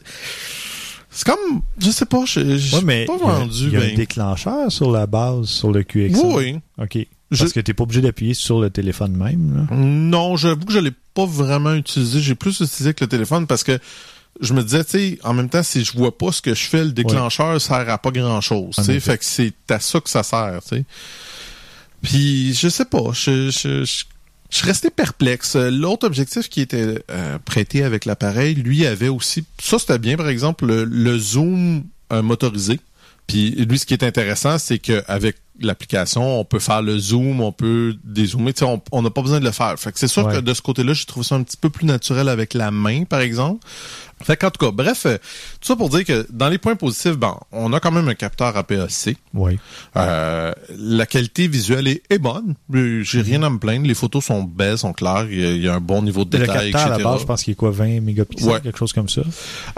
C'est comme, je sais pas, je je Ouais, mais pas il y a- vendu. il y a, ben. un déclencheur sur la base, sur le QX. Oui, oui. OK. Je- Parce que t'es pas obligé d'appuyer sur le téléphone même. Là. Non, j'avoue que je l'ai pas vraiment utilisé. J'ai plus utilisé avec le téléphone parce que je me disais, tu sais, en même temps, si je vois pas ce que je fais, le déclencheur sert à pas grand chose. Tu sais, fait que c'est à ça que ça sert, tu sais. Puis, je sais pas, je, je, je, je suis perplexe. L'autre objectif qui était euh, prêté avec l'appareil, lui avait aussi, ça c'était bien, par exemple, le, le zoom euh, motorisé. Puis lui, ce qui est intéressant, c'est qu'avec l'application, on peut faire le zoom, on peut dézoomer. On n'a pas besoin de le faire. Fait que c'est sûr Ouais. que de ce côté-là, j'ai trouvé ça un petit peu plus naturel avec la main, par exemple. Fait qu'en tout cas, bref, euh, tout ça pour dire que dans les points positifs, bon, on a quand même un capteur APS-C. Oui. Euh, la qualité visuelle est, est bonne. Euh, J'ai Mhm. rien à me plaindre. Les photos sont belles, sont claires. Il y a, il y a un bon niveau de Le détail, capteur à la base, je pense qu'il est quoi, 20 mégapixels, Ouais. quelque chose comme ça?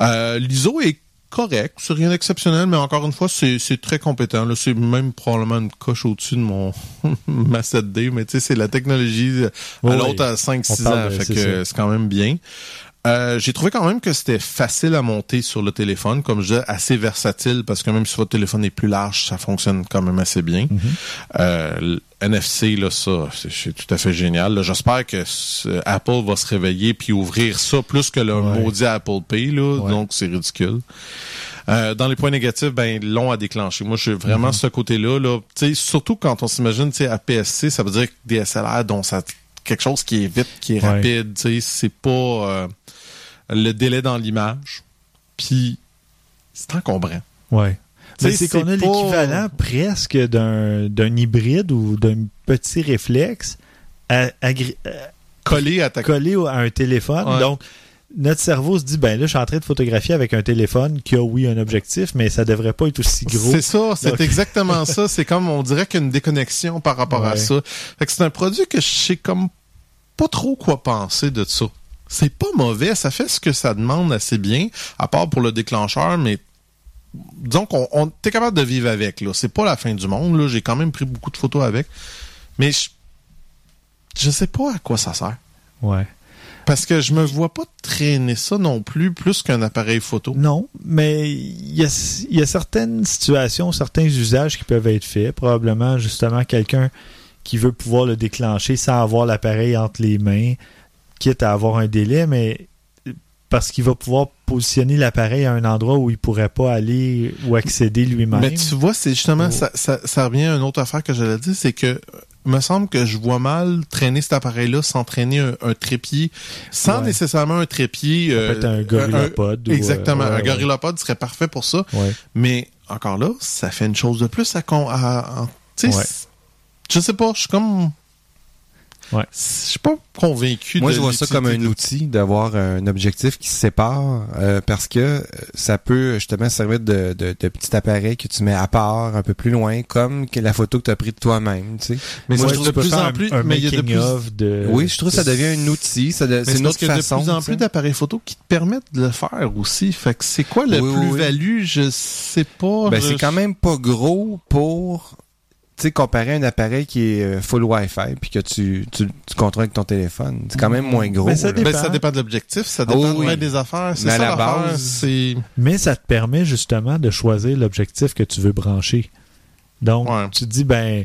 Euh, L'ISO est correct, c'est rien d'exceptionnel, mais encore une fois, c'est très compétent. Là, c'est même probablement une coche au-dessus de mon ma 7D, mais tu sais, c'est la technologie à l'autre à on 5-6 parle ans, fait que c'est quand même bien. Euh, j'ai trouvé quand même que c'était facile à monter sur le téléphone, comme je disais, assez versatile, parce que même si votre téléphone est plus large, ça fonctionne quand même assez bien. Mhm. Euh, NFC, là, ça, c'est- tout à fait génial. J'espère que Apple va se réveiller puis ouvrir ça plus que le Ouais. maudit Apple Pay, là, Ouais. donc c'est ridicule. Euh, dans les points négatifs, ben long à déclencher. Moi, j'ai vraiment ce côté-là. Là, Tu sais, surtout quand on s'imagine, tu sais, APS-C, ça veut dire que DSLR, dont ça quelque chose qui est vite, qui est Ouais. rapide. Tu sais, c'est pas euh, le délai dans l'image. Puis c'est encombrant. Ouais. Mais c'est qu'on a pas- l'équivalent presque d'un hybride ou d'un petit réflexe à, à- Collé à ta collé à un téléphone. Ouais. Donc, notre cerveau se dit, ben là, je suis en train de photographier avec un téléphone qui a, oui, un objectif, mais ça devrait pas être aussi gros. C'est ça, c'est Donc- exactement ça. C'est comme, on dirait qu'il y a une déconnexion par rapport à ça. Fait que c'est un produit que je sais comme pas trop quoi penser de ça. C'est pas mauvais, ça fait ce que ça demande assez bien, à part pour le déclencheur, mais disons qu'on on, t'es capable de vivre avec. là. C'est pas la fin du monde. là. J'ai quand même pris beaucoup de photos avec. Mais je, je sais pas à quoi ça sert. Ouais. Parce que je me vois pas traîner ça non plus, plus qu'un appareil photo. Non, mais il y a, il y a certaines situations, certains usages qui peuvent être faits. Probablement, justement, quelqu'un qui veut pouvoir le déclencher sans avoir l'appareil entre les mains, quitte à avoir un délai, mais parce qu'il va pouvoir positionner l'appareil à un endroit où il pourrait pas aller ou accéder lui-même. Mais tu vois, c'est justement, Oh. ça, ça, ça revient à une autre affaire que j'allais dire, c'est que me semble que je vois mal traîner cet appareil-là sans traîner un, un trépied, sans Ouais. nécessairement un trépied. Ça peut être un euh, GorillaPod ou, exactement, euh, ouais, un. GorillaPod serait parfait pour ça. Mais encore là, ça fait une chose de plus à... à, à- je sais pas, je suis comme... Ouais. Je suis pas convaincu Moi, de je vois ça comme un de- outil d'avoir un objectif qui se sépare euh, parce que euh, ça peut justement servir de, de, de petit appareil que tu mets à part un peu plus loin, comme que la photo que tu as prise de toi-même. Tu sais. Mais Moi, c'est je de trouve plus faire en un- plus... un mais il y a de plus... of de. oui, je trouve que ça devient un outil. Ça de- Mais c'est une parce autre qu'il y a façon. de plus en plus d'appareils photo qui te permettent de le faire aussi. Fait que c'est quoi le Oui, oui, oui. plus-value? Je sais pas. Ben, je- c'est quand même pas gros pour tu sais comparé à un appareil qui est euh, full Wi-Fi puis que tu, tu, tu contrôles avec ton téléphone. C'est quand même moins gros. Mais ça dépend. Ben, ça dépend de l'objectif, ça dépend oui. des affaires. C'est Mais à ça la base- c'est... Mais ça te permet justement de choisir l'objectif que tu veux brancher. Donc, Ouais. tu te dis, ben,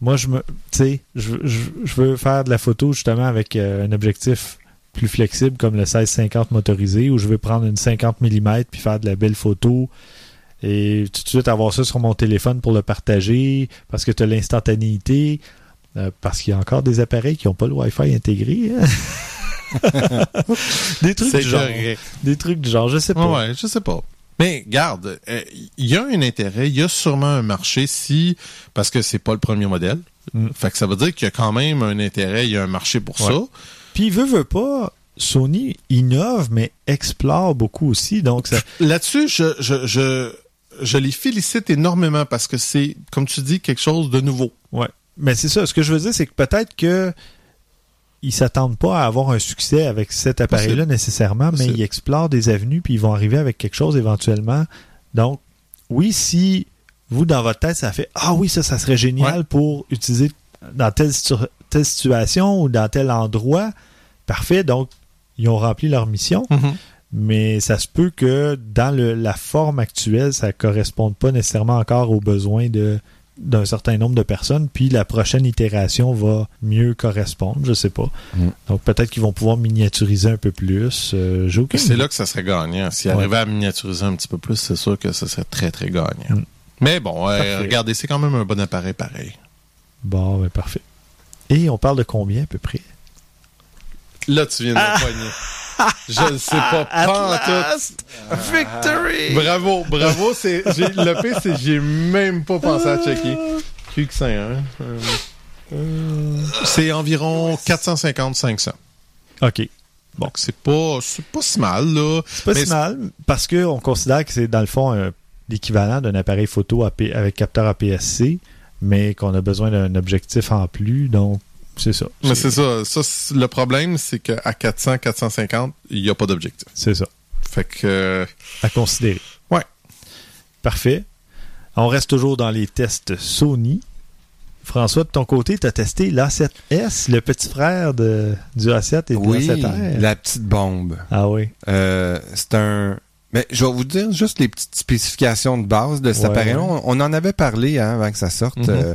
moi, je me, tu sais, je, je, je veux faire de la photo justement avec euh, un objectif plus flexible comme le 1650 motorisé ou je veux prendre une 50 mm puis faire de la belle photo et tout de suite avoir ça sur mon téléphone pour le partager parce que tu as l'instantanéité. euh, parce qu'il y a encore des appareils qui n'ont pas le Wi-Fi intégré. hein. des trucs du genre. correct. Des trucs du genre, je sais pas. Ouais, je sais pas. Mais garde, euh, il y a un intérêt, il y a sûrement un marché si parce que c'est pas le premier modèle. Mm. Fait que ça veut dire qu'il y a quand même un intérêt, il y a un marché pour Ouais. ça. Puis, veut, veut pas, Sony innove, mais explore beaucoup aussi. Donc, ça, Là-dessus, je, je, je, je les félicite énormément parce que c'est, comme tu dis, quelque chose de nouveau. ouais. Mais c'est ça. Ce que je veux dire, c'est que peut-être que ils s'attendent pas à avoir un succès avec cet appareil-là nécessairement, mais ils explorent des avenues puis ils vont arriver avec quelque chose éventuellement. Donc, oui, si vous, dans votre tête, ça fait Ah oui, ça, ça serait génial pour utiliser dans telle, situ- telle situation ou dans tel endroit, parfait. Donc, ils ont rempli leur mission. Mais ça se peut que dans le- la forme actuelle, ça ne corresponde pas nécessairement encore aux besoins de d'un certain nombre de personnes, puis la prochaine itération va mieux correspondre, je sais pas. Mm. Donc peut-être qu'ils vont pouvoir miniaturiser un peu plus. euh, C'est là que ça serait gagnant. S'ils Ouais. arrivaient à miniaturiser un petit peu plus, c'est sûr que ça serait très, très gagnant. Mm. Mais bon, euh, regardez, c'est quand même un bon appareil pareil. Bon, ben parfait. Et on parle de combien à peu près? Là, tu viens de Ah! Je ne sais pas, tout. Victory! Bravo, bravo. C'est, j'ai, le pire, c'est que j'ai même pas pensé à checker. QX1, hein? Euh, c'est environ 450-500. OK. Donc, c'est pas, c'est pas si mal, là. C'est pas Mais si mal, parce qu'on considère que c'est dans le fond un- l'équivalent d'un appareil photo AP avec capteur APS-C, mais qu'on a besoin d'un objectif en plus, donc c'est ça. Mais c'est ça. ça le problème, c'est qu'à 400, 450, il n'y a pas d'objectif. C'est ça. Fait que, euh, À considérer. Ouais. Parfait. On reste toujours dans les tests Sony. François, de ton côté, tu as testé l'A7S, le petit frère de, du A7 et de Oui, l'A7R. la petite bombe. Ah oui. Euh, c'est un. Mais je vais vous dire juste les petites spécifications de base de cet Ouais, appareil. ouais. On, on en avait parlé hein, avant que ça sorte Mhm. euh,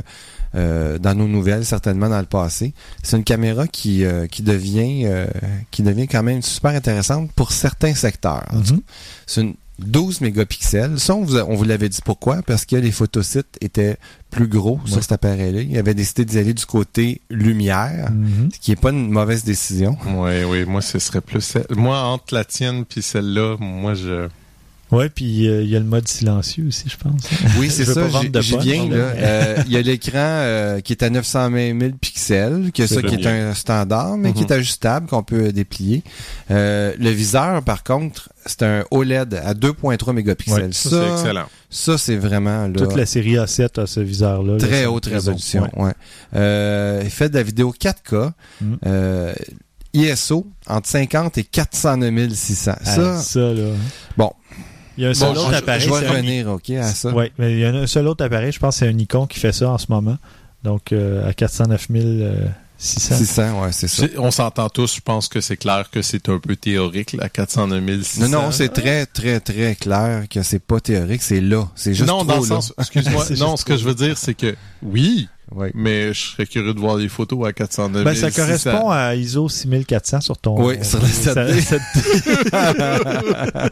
euh, dans nos nouvelles, certainement dans le passé. C'est une caméra qui euh, qui devient euh, qui devient quand même super intéressante pour certains secteurs. Mhm. C'est une 12 mégapixels. Ça, on vous, a- on vous l'avait dit pourquoi? Parce que les photosites étaient plus gros Ouais. sur cet appareil-là. Il avait décidé d'y aller du côté lumière, Mhm. ce qui n'est pas une mauvaise décision. oui, oui, moi, ce serait plus. Moi, entre la tienne puis celle-là, moi, je. Ouais, puis euh, il y a le mode silencieux aussi, je pense. Oui, c'est ça. j'y- viens. Euh, Il y a l'écran euh, qui est à 920 000 pixels, que ça qui bien. est un standard, mais qui Mhm. est ajustable, qu'on peut déplier. Euh, le viseur, par contre, c'est un OLED à 2.3 mégapixels. Ouais, Ça, ça, c'est excellent. ça, c'est vraiment là, Toute la série A7 a ce viseur-là. là, très haute très bon. résolution. Ouais. Euh, il fait de la vidéo 4K. Mhm. euh, ISO entre 50 et 409 600. Ah, Ça, ça, là. Bon. Il y a un seul bon, autre je, appareil. je vais c'est un- revenir, OK, à ça. Oui, mais il y a un seul autre appareil, je pense que c'est un Nikon qui fait ça en ce moment. Donc, euh, à 409 600. 600, ouais, c'est ça. On s'entend tous, je pense que c'est clair que c'est un peu théorique, la 409 600. Non, non, c'est très, très, très clair que c'est pas théorique, c'est là. C'est juste non, trop dans le là. sens, excuse-moi, non, ce que je veux dire, c'est que oui, Ouais. mais je serais curieux de voir les photos à 409 Ben, ça 600. correspond à ISO 6400 sur ton. Oui, sur la 7D. sa- 7D.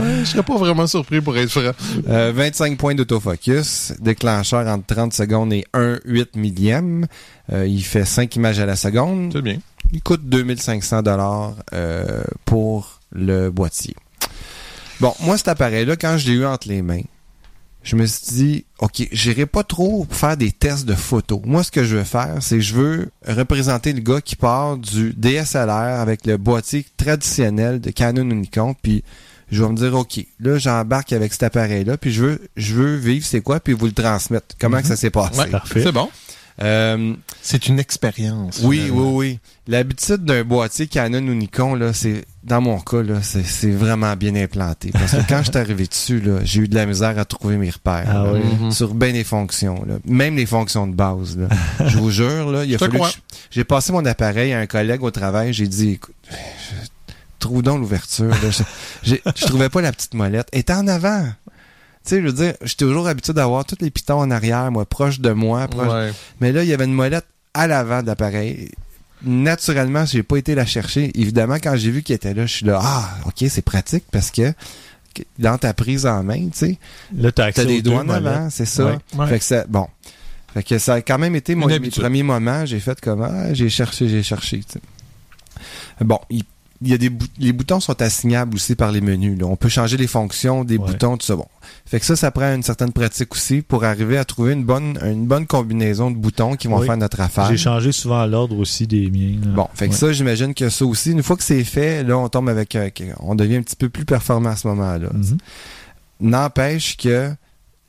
Ouais, je serais pas vraiment surpris pour être franc. Euh, 25 points d'autofocus, déclencheur entre 30 secondes et 1,8 millième. Euh, il fait 5 images à la seconde. C'est bien. Il coûte 2500 dollars euh, pour le boîtier. Bon, moi, cet appareil-là, quand je l'ai eu entre les mains, je me suis dit, OK, j'irai pas trop faire des tests de photos. Moi, ce que je veux faire, c'est que je veux représenter le gars qui part du DSLR avec le boîtier traditionnel de Canon ou Nikon, puis je vais me dire, OK, là, j'embarque avec cet appareil-là, puis je veux, je veux vivre c'est quoi, puis vous le transmettre. Comment que ça s'est passé? Ouais, Parfait. C'est bon. Euh, C'est une expérience. oui, oui, finalement. oui. L'habitude d'un boîtier Canon ou Nikon, là, c'est, dans mon cas, là, c'est, c'est vraiment bien implanté. Parce que quand je suis arrivé dessus, là, j'ai eu de la misère à trouver mes repères. Ah là, oui. Mhm. Sur bien des fonctions, là. Même les fonctions de base, là. je vous jure, là, il a fallu j'ai passé mon appareil à un collègue au travail, j'ai dit, écoute, je- trouve donc l'ouverture, là. Je, trouvais pas la petite molette. Elle était en avant. Tu sais, je veux dire, j'étais toujours habitué d'avoir tous les pitons en arrière, moi, proche de moi, proche Ouais. mais là, il y avait une molette à l'avant de l'appareil. Naturellement, j'ai pas été la chercher. Évidemment, quand j'ai vu qu'il était là, je suis là, ah, ok, c'est pratique parce que dans ta prise en main, tu sais, Là, t'as accès t'as aux des doigts en avant, c'est ça. Ouais. Ouais. Fait que ça, bon. Fait que ça a quand même été mon, mes premiers moments. J'ai fait comme, ah, j'ai cherché, j'ai cherché, tu sais. Bon, il, il y a des bout- les boutons sont assignables aussi par les menus. là. On peut changer les fonctions des Ouais. boutons, tout ça. Bon. Fait que ça, ça prend une certaine pratique aussi pour arriver à trouver une bonne, une bonne combinaison de boutons qui vont Oui. faire notre affaire. J'ai changé souvent l'ordre aussi des miens. là. Bon, fait que Ouais. ça, j'imagine que ça aussi, une fois que c'est fait, là, on tombe avec, euh, on devient un petit peu plus performant à ce moment-là. Mhm. N'empêche que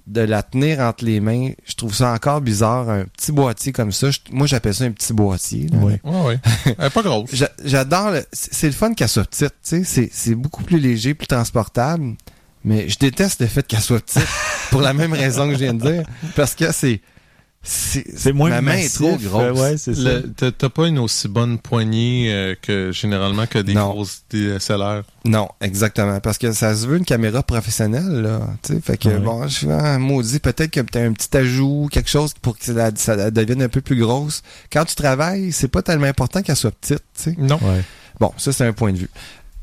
de la tenir entre les mains, je trouve ça encore bizarre, un petit boîtier comme ça. Je- moi, j'appelle ça un petit boîtier. là. Oui. Ouais, ouais. Elle est pas grosse. J'a- J'adore, le- c'est le fun qu'elle soit petite, tu sais, c'est- c'est beaucoup plus léger, plus transportable, mais je déteste le fait qu'elle soit petite, pour la même raison que je viens de dire, parce que c'est... C'est moins Ma main est trop grosse. ouais, c'est T'as pas une aussi bonne poignée euh, que généralement que des Non. grosses DSLR. Non, exactement. Parce que ça se veut une caméra professionnelle, là. Fait que Ouais. bon, je suis ah, maudit, peut-être que t'as un petit ajout, quelque chose pour que ça, ça devienne un peu plus grosse. Quand tu travailles, c'est pas tellement important qu'elle soit petite. Non. Ouais. Bon, ça, c'est un point de vue.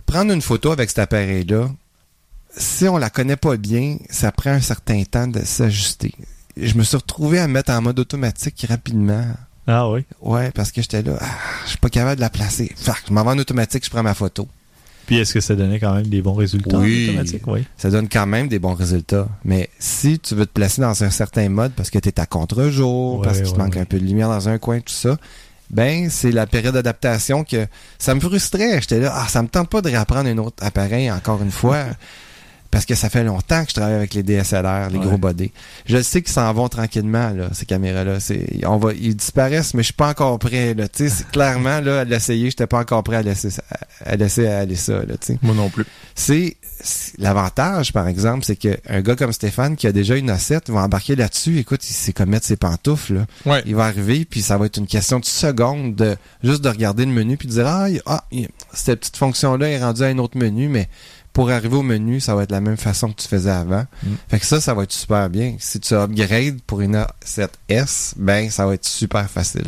Prendre une photo avec cet appareil-là, si on la connaît pas bien, ça prend un certain temps de s'ajuster. Je me suis retrouvé à me mettre en mode automatique rapidement. Ah oui? Ouais, parce que j'étais là, ah, je suis pas capable de la placer. Que je m'en vais en automatique, je prends ma photo. Puis est-ce que ça donnait quand même des bons résultats Oui. en automatique? Oui. ça donne quand même des bons résultats. Mais si tu veux te placer dans un certain mode parce que tu es à contre-jour, Ouais, parce qu'il te manque ouais. un peu de lumière dans un coin, tout ça, ben c'est la période d'adaptation que ça me frustrait. J'étais là, ah, ça me tente pas de réapprendre un autre appareil encore une fois. Parce que ça fait longtemps que je travaille avec les DSLR, les Ouais. gros body. Je sais qu'ils s'en vont tranquillement, là, ces caméras-là. C'est, on va, ils disparaissent, mais je suis pas encore prêt, là. Tu sais, c'est- clairement, là, à l'essayer, j'étais pas encore prêt à laisser, à laisser aller ça, là, tu sais Moi non plus. c'est c'est- l'avantage, par exemple, c'est qu'un gars comme Stéphane qui a déjà une ossette va embarquer là-dessus. Écoute, il sait comme mettre ses pantoufles. là. Ouais. Il va arriver, puis ça va être une question de secondes, de, juste de regarder le menu, puis de dire ah, ah cette petite fonction-là est rendue à un autre menu, mais pour arriver au menu, ça va être la même façon que tu faisais avant. Mm. Fait que ça, ça va être super bien. Si tu upgrades pour une A7S, ben ça va être super facile.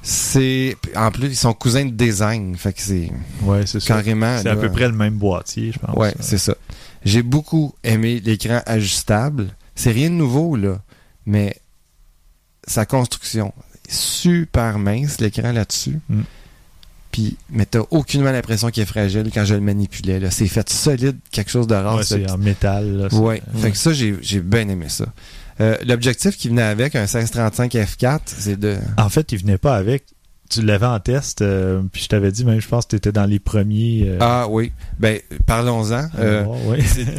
C'est en plus ils sont cousins de design, fait que c'est Ouais, c'est ça. carrément. C'est à peu près le même boîtier, je pense. Ouais, c'est ça. J'ai beaucoup aimé l'écran ajustable. C'est rien de nouveau, là. Mais sa construction, super mince, l'écran là-dessus. Mm. Puis, mais t'as aucunement l'impression qu'il est fragile quand je le manipulais. Là. C'est fait solide, quelque chose de rare. Ouais, ce c'est en métal. Là, Ouais. Fait que ça, j'ai j'ai bien aimé ça. Euh, L'objectif qui venait avec, un 1635 F4, c'est de... En fait, il venait pas avec. Tu l'avais en test, euh, puis je t'avais dit, même, je pense que tu étais dans les premiers. euh, Ah oui. Ben, parlons-en. à Euh.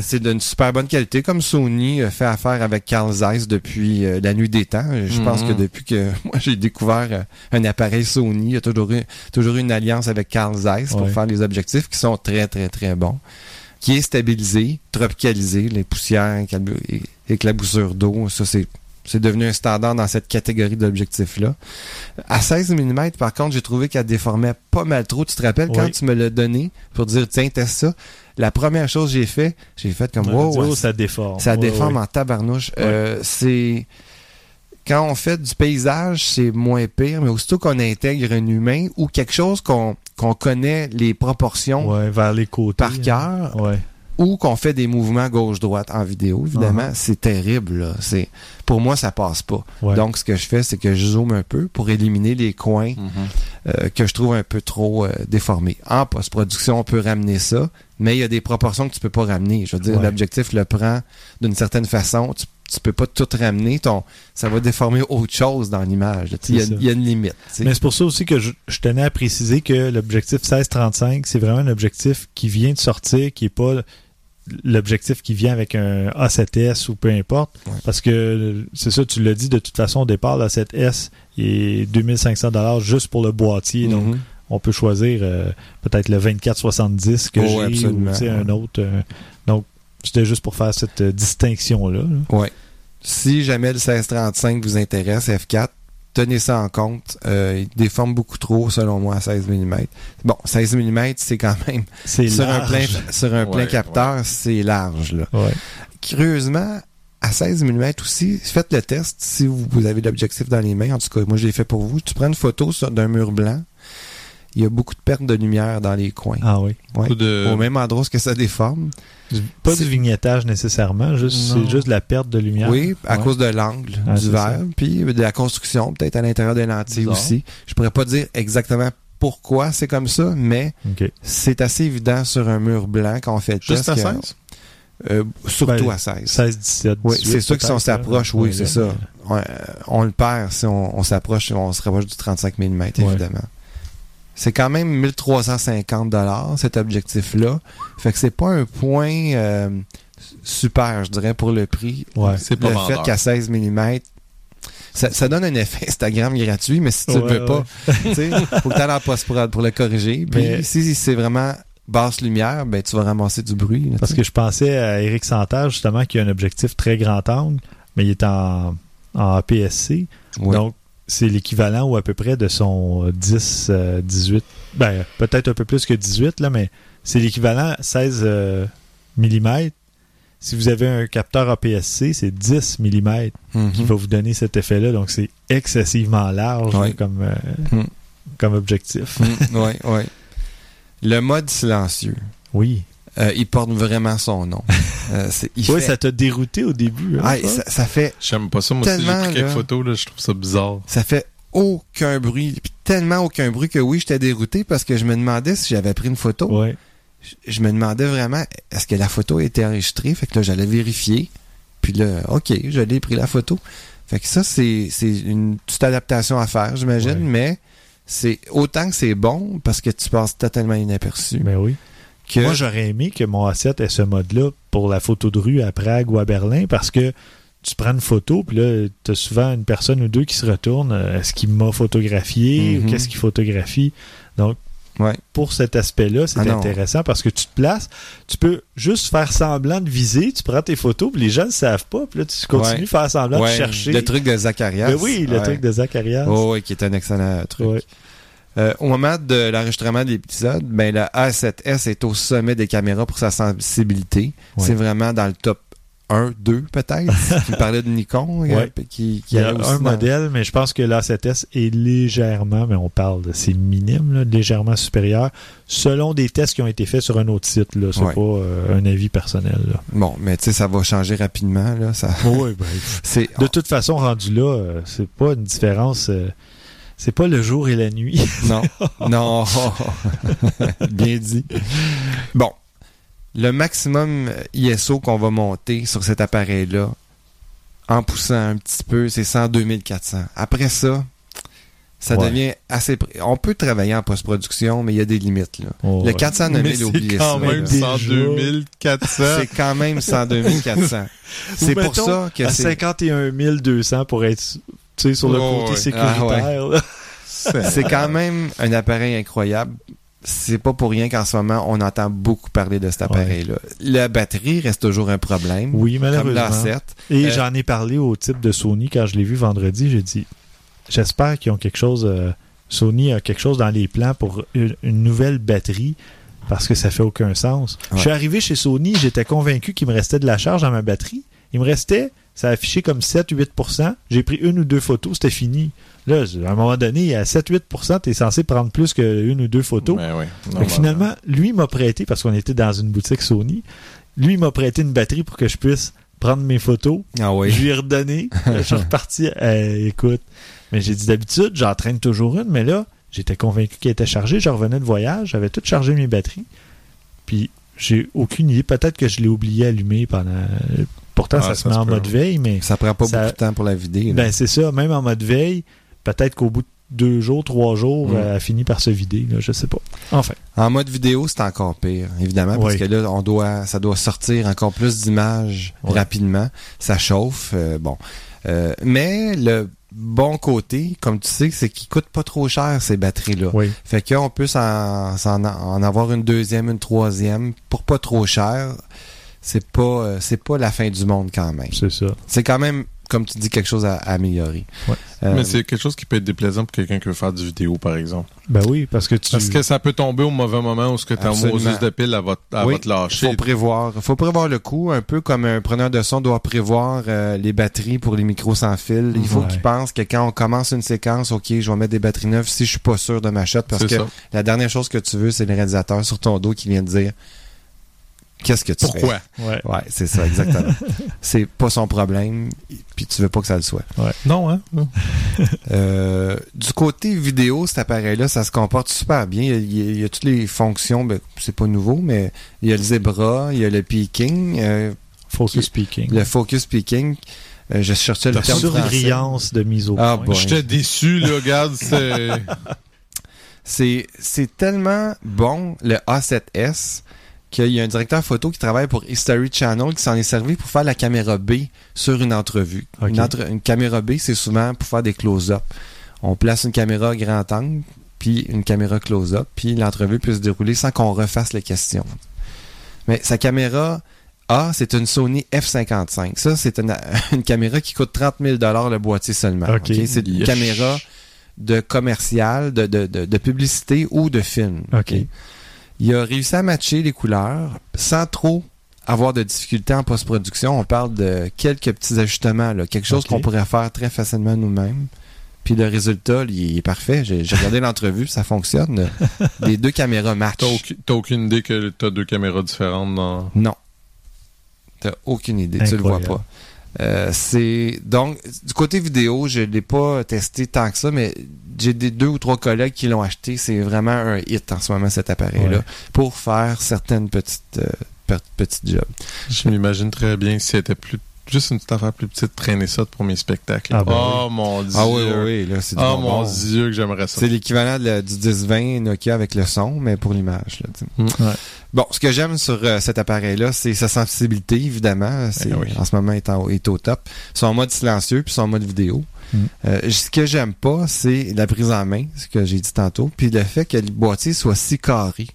C'est- d'une super bonne qualité, comme Sony fait affaire avec Carl Zeiss depuis euh, la nuit des temps. Je Mhm. pense que depuis que moi j'ai découvert euh, un appareil Sony, il y a toujours eu, toujours eu une alliance avec Carl Zeiss pour faire les objectifs qui sont très très très bons, qui est stabilisé, tropicalisé, les poussières, éclaboussures d'eau, ça c'est c'est devenu un standard dans cette catégorie d'objectifs-là. À 16 mm, par contre, j'ai trouvé qu'elle déformait pas mal trop. Tu te rappelles quand tu me l'as donné pour dire, tiens, teste ça? La première chose que j'ai fait, j'ai fait comme, wow, oh, ça déforme. ça Ouais, déforme ouais. en tabarnouche. Euh, c'est quand on fait du paysage, c'est moins pire, mais aussitôt qu'on intègre un humain ou quelque chose qu'on qu'on connaît les proportions Ouais, vers les côtés. par cœur, Ouais. Ou qu'on fait des mouvements gauche-droite en vidéo, évidemment, Uh-huh. c'est terrible. Là. C'est, pour moi, ça passe pas. Ouais. Donc, ce que je fais, c'est que je zoome un peu pour éliminer les coins Mhm. euh, que je trouve un peu trop euh, déformés. En post-production, on peut ramener ça, mais il y a des proportions que tu peux pas ramener. Je veux dire, Ouais. l'objectif le prend d'une certaine façon. Tu, tu peux pas tout ramener. Ton, ça va déformer autre chose dans l'image. là. Tu sais, Il y, a- C'est ça. il y a une limite. tu sais. Mais c'est pour ça aussi que je, je tenais à préciser que l'objectif 1635, c'est vraiment un objectif qui vient de sortir, qui est pas l'objectif qui vient avec un A7S ou peu importe. Ouais. Parce que c'est ça, tu l'as dit de toute façon au départ, l'A7S est 2500 dollars juste pour le boîtier. Donc, Mhm. on peut choisir euh, peut-être le 2470 que Oh, j'ai ou un autre. euh, donc, c'était juste pour faire cette euh, distinction-là. là. Ouais. Si jamais le 1635 vous intéresse, F4, tenez ça en compte. Euh, il déforme beaucoup trop, selon moi, à 16 mm. Bon, 16 mm, c'est quand même C'est sur un plein, sur un plein Ouais, capteur, c'est large. Là. Ouais. Curieusement, à 16 mm aussi, faites le test si vous, vous avez l'objectif dans les mains. En tout cas, moi, je l'ai fait pour vous. Tu prends une photo sur- d'un mur blanc. Il y a beaucoup de pertes de lumière dans les coins. Ah oui. Ouais. De- Au même endroit où ce que ça déforme. Pas du vignettage nécessairement, juste, c'est juste la perte de lumière. Oui, à Ouais. cause de l'angle Ah, du verre, puis de la construction, peut-être à l'intérieur des lentilles Bizarre. aussi. Je pourrais pas dire exactement pourquoi c'est comme ça, mais c'est assez évident sur un mur blanc quand on fait le Juste test. à que- 16? euh, surtout Ben, à 16. 16, 17, Oui, 18, c'est sûr que si on s'approche, oui, c'est ça. Euh, on le perd si on, on s'approche, on se rapproche du 35 mm, Ouais. C'est quand même 1350 dollars cet objectif-là. Fait que c'est pas un point euh, super, je dirais, pour le prix. Ouais. C'est pas le vendeur. fait qu'à 16 mm, ça, ça donne un effet Instagram gratuit, mais si tu Ouais, le veux pas, tu sais, faut que tu en post-prod pour le corriger. Puis Mais- si c'est vraiment basse lumière, ben tu vas ramasser du bruit. là, Parce que je pensais à Eric Santerre, justement, qui a un objectif très grand angle, mais il est en, en APS-C. Ouais. Donc, c'est l'équivalent ou à peu près de son euh, 10, euh, 18, ben, peut-être un peu plus que 18, là, mais c'est l'équivalent 16 euh, mm. Si vous avez un capteur APS-C, c'est 10 mm Mhm. qui va vous donner cet effet-là. Donc, c'est excessivement large comme, euh, Mm. comme objectif. Mm, ouais, ouais. Le mode silencieux, Oui. Euh, il porte vraiment son nom. Euh, Oui, fait- ça t'a dérouté au début. hein, Ah, ça? ça, ça fait J'aime pas ça. Moi aussi, j'ai Tellement, pris quelques là. photos, là, je trouve ça bizarre. ça fait aucun bruit, puis tellement aucun bruit que oui, j'étais dérouté parce que je me demandais si j'avais pris une photo. Ouais. Je- Je me demandais vraiment est-ce que la photo a été enregistrée, fait que là j'allais vérifier. Puis là, OK, je l'ai pris la photo. Fait que ça c'est une petite adaptation à faire, j'imagine, Ouais. mais c'est autant que c'est bon parce que tu passes totalement inaperçu. Ben oui. Que Moi, j'aurais aimé que mon A7 ait ce mode-là pour la photo de rue à Prague ou à Berlin parce que tu prends une photo, puis là, tu as souvent une personne ou deux qui se retournent. euh, Est-ce qu'il m'a photographié Mhm. ou qu'est-ce qu'il photographie? Donc, Ouais. pour cet aspect-là, c'est Ah intéressant parce que tu te places, tu peux juste faire semblant de viser, tu prends tes photos, puis les gens ne savent pas, puis là, tu continues Ouais. de faire semblant Ouais, de chercher. le truc de Zacharias. Ben oui, le truc de Zacharias. Oh, oui, qui est un excellent truc. Euh, au moment de l'enregistrement de l'épisode, ben, la A7S est au sommet des caméras pour sa sensibilité. Ouais. C'est vraiment dans le top 1, 2 peut-être. tu parlais de Nikon, euh, Ouais. qui, qui Il y a aussi un dans- modèle, mais je pense que l'A7S est légèrement, mais on parle de c'est minime, là, légèrement supérieur, selon des tests qui ont été faits sur un autre site. C'est Ouais. pas euh, un avis personnel. Là. Bon, mais tu sais, ça va changer rapidement. Là, ça... Oui, ben, de toute façon, rendu là, c'est pas une différence. euh, c'est pas le jour et la nuit. Non, non. Bien dit. Bon, le maximum ISO qu'on va monter sur cet appareil-là, en poussant un petit peu, c'est 102 400. Après ça, ça Ouais. devient assez... On peut travailler en post-production, mais il y a des limites. Là. Oh, le ouais. 409 Mais 000, c'est oubliez quand ça. même là. déjà. 102 400. C'est quand même 102 400. C'est pour ça que à c'est... 51 200 pour être tu sais, sur le Oh, côté ouais. sécuritaire. là. C'est quand même un appareil incroyable. C'est pas pour rien qu'en ce moment, on entend beaucoup parler de cet appareil-là. La batterie reste toujours un problème. Oui, malheureusement. l'A7. Et Euh, j'en ai parlé au type de Sony quand je l'ai vu vendredi. J'ai dit, j'espère qu'ils ont quelque chose. euh, Sony a quelque chose dans les plans pour une, une nouvelle batterie parce que ça fait aucun sens. Ouais. Je suis arrivé chez Sony, j'étais convaincu qu'il me restait de la charge dans ma batterie. Il me restait, ça affichait comme 7-8%. J'ai pris une ou deux photos, c'était fini. Là, à un moment donné, à 7-8%, tu es censé prendre plus qu'une ou deux photos. Ben oui. Que finalement, lui m'a prêté, parce qu'on était dans une boutique Sony, lui il m'a prêté une batterie pour que je puisse prendre mes photos. Ah oui. Je lui ai redonné. je suis reparti. Euh, écoute, mais j'ai dit d'habitude, j'en traîne toujours une, mais là, j'étais convaincu qu'elle était chargée. Je revenais de voyage, j'avais tout chargé mes batteries. Puis j'ai aucune idée. Peut-être que je l'ai oublié allumé pendant. Pourtant, Ah, ça, ça se met se en mode veille, mais Ça prend pas Ça- beaucoup de temps pour la vider. là. ben c'est ça, même en mode veille, peut-être qu'au bout de deux jours, trois jours, Mm. elle a fini par se vider, là, je sais pas. Enfin, En mode vidéo, c'est encore pire, évidemment, parce Oui. que là, on doit, ça doit sortir encore plus d'images rapidement. Ça chauffe, euh, bon. Euh, mais le bon côté, comme tu sais, c'est qu'ils coûtent pas trop cher ces batteries-là. oui. Fait qu'on peut s'en, s'en- en avoir une deuxième, une troisième pour pas trop cher. C'est pas, euh, c'est pas la fin du monde quand même. C'est ça. C'est quand même, comme tu dis, quelque chose à, à améliorer. Ouais. Euh, Mais c'est quelque chose qui peut être déplaisant pour quelqu'un qui veut faire du vidéo, par exemple. Ben oui, parce que tu. Parce que ça peut tomber au mauvais moment où ce que ta. Moses de pile, elle va, elle Oui, va te lâcher. faut prévoir. faut prévoir le coût, un peu comme un preneur de son doit prévoir euh, les batteries pour les micros sans fil. Il faut qu'il pense que quand on commence une séquence, OK, je vais mettre des batteries neuves si je suis pas sûr de ma shot, parce que ça. la dernière chose que tu veux, c'est le réalisateur sur ton dos qui vient de dire Qu'est-ce que tu Pourquoi? Ouais. fais? Ouais, c'est ça, exactement. c'est pas son problème, puis tu veux pas que ça le soit. Non, hein? Euh, du côté vidéo, cet appareil-là, ça se comporte super bien. Il y a, il y toutes les fonctions, ben, c'est pas nouveau, mais il y a le zebra, il y a le peaking, euh, Focus speaking. le focus peaking. Euh, je cherchais le La terme français. surbrillance de mise au Ah, point. bon. J'étais déçu, là, regarde, c'est... C'est, c'est tellement bon, le A7S, qu'il y a un directeur photo qui travaille pour History Channel qui s'en est servi pour faire la caméra B sur une entrevue. Une, entre- une caméra B, c'est souvent pour faire des close-up. On place une caméra grand angle, puis une caméra close-up, puis l'entrevue peut se dérouler sans qu'on refasse les questions. Mais sa caméra A, c'est une Sony F55. Ça, c'est une, une caméra qui coûte 30 000 le boîtier seulement. C'est une Yesh. caméra de commercial, de, de, de, de publicité ou de film. Ok? Il a réussi à matcher les couleurs sans trop avoir de difficultés en post-production. On parle de quelques petits ajustements, là, quelque chose qu'on pourrait faire très facilement nous-mêmes. Puis le résultat, il est parfait. J'ai regardé l'entrevue, ça fonctionne. Les deux caméras matchent. T'as aucune, idée que t'as deux caméras différentes dans... Non. T'as aucune idée, tu le vois Incroyable. pas. Euh, c'est donc du côté vidéo, je l'ai pas testé tant que ça, mais j'ai des deux ou trois collègues qui l'ont acheté. C'est vraiment un hit en ce moment cet appareil-là Ouais. pour faire certaines petites euh, petites jobs. Je m'imagine très bien si c'était plus... Juste une petite affaire plus petite, traîner ça pour mes spectacles. Ah ben oh mon dieu. Ah oui, oui, oui, là c'est du Oh bonbon. mon dieu que j'aimerais ça. C'est l'équivalent de du 1020 Nokia avec le son, mais pour l'image. là. Mm. Ouais. Bon, ce que j'aime sur euh, cet appareil-là, c'est sa sensibilité, évidemment. C'est, Ben oui. En ce moment, il est, en- est au top. Son mode silencieux, puis son mode vidéo. Mm. Euh, ce que j'aime pas, c'est la prise en main, ce que j'ai dit tantôt, puis le fait que le boîtier soit si carré.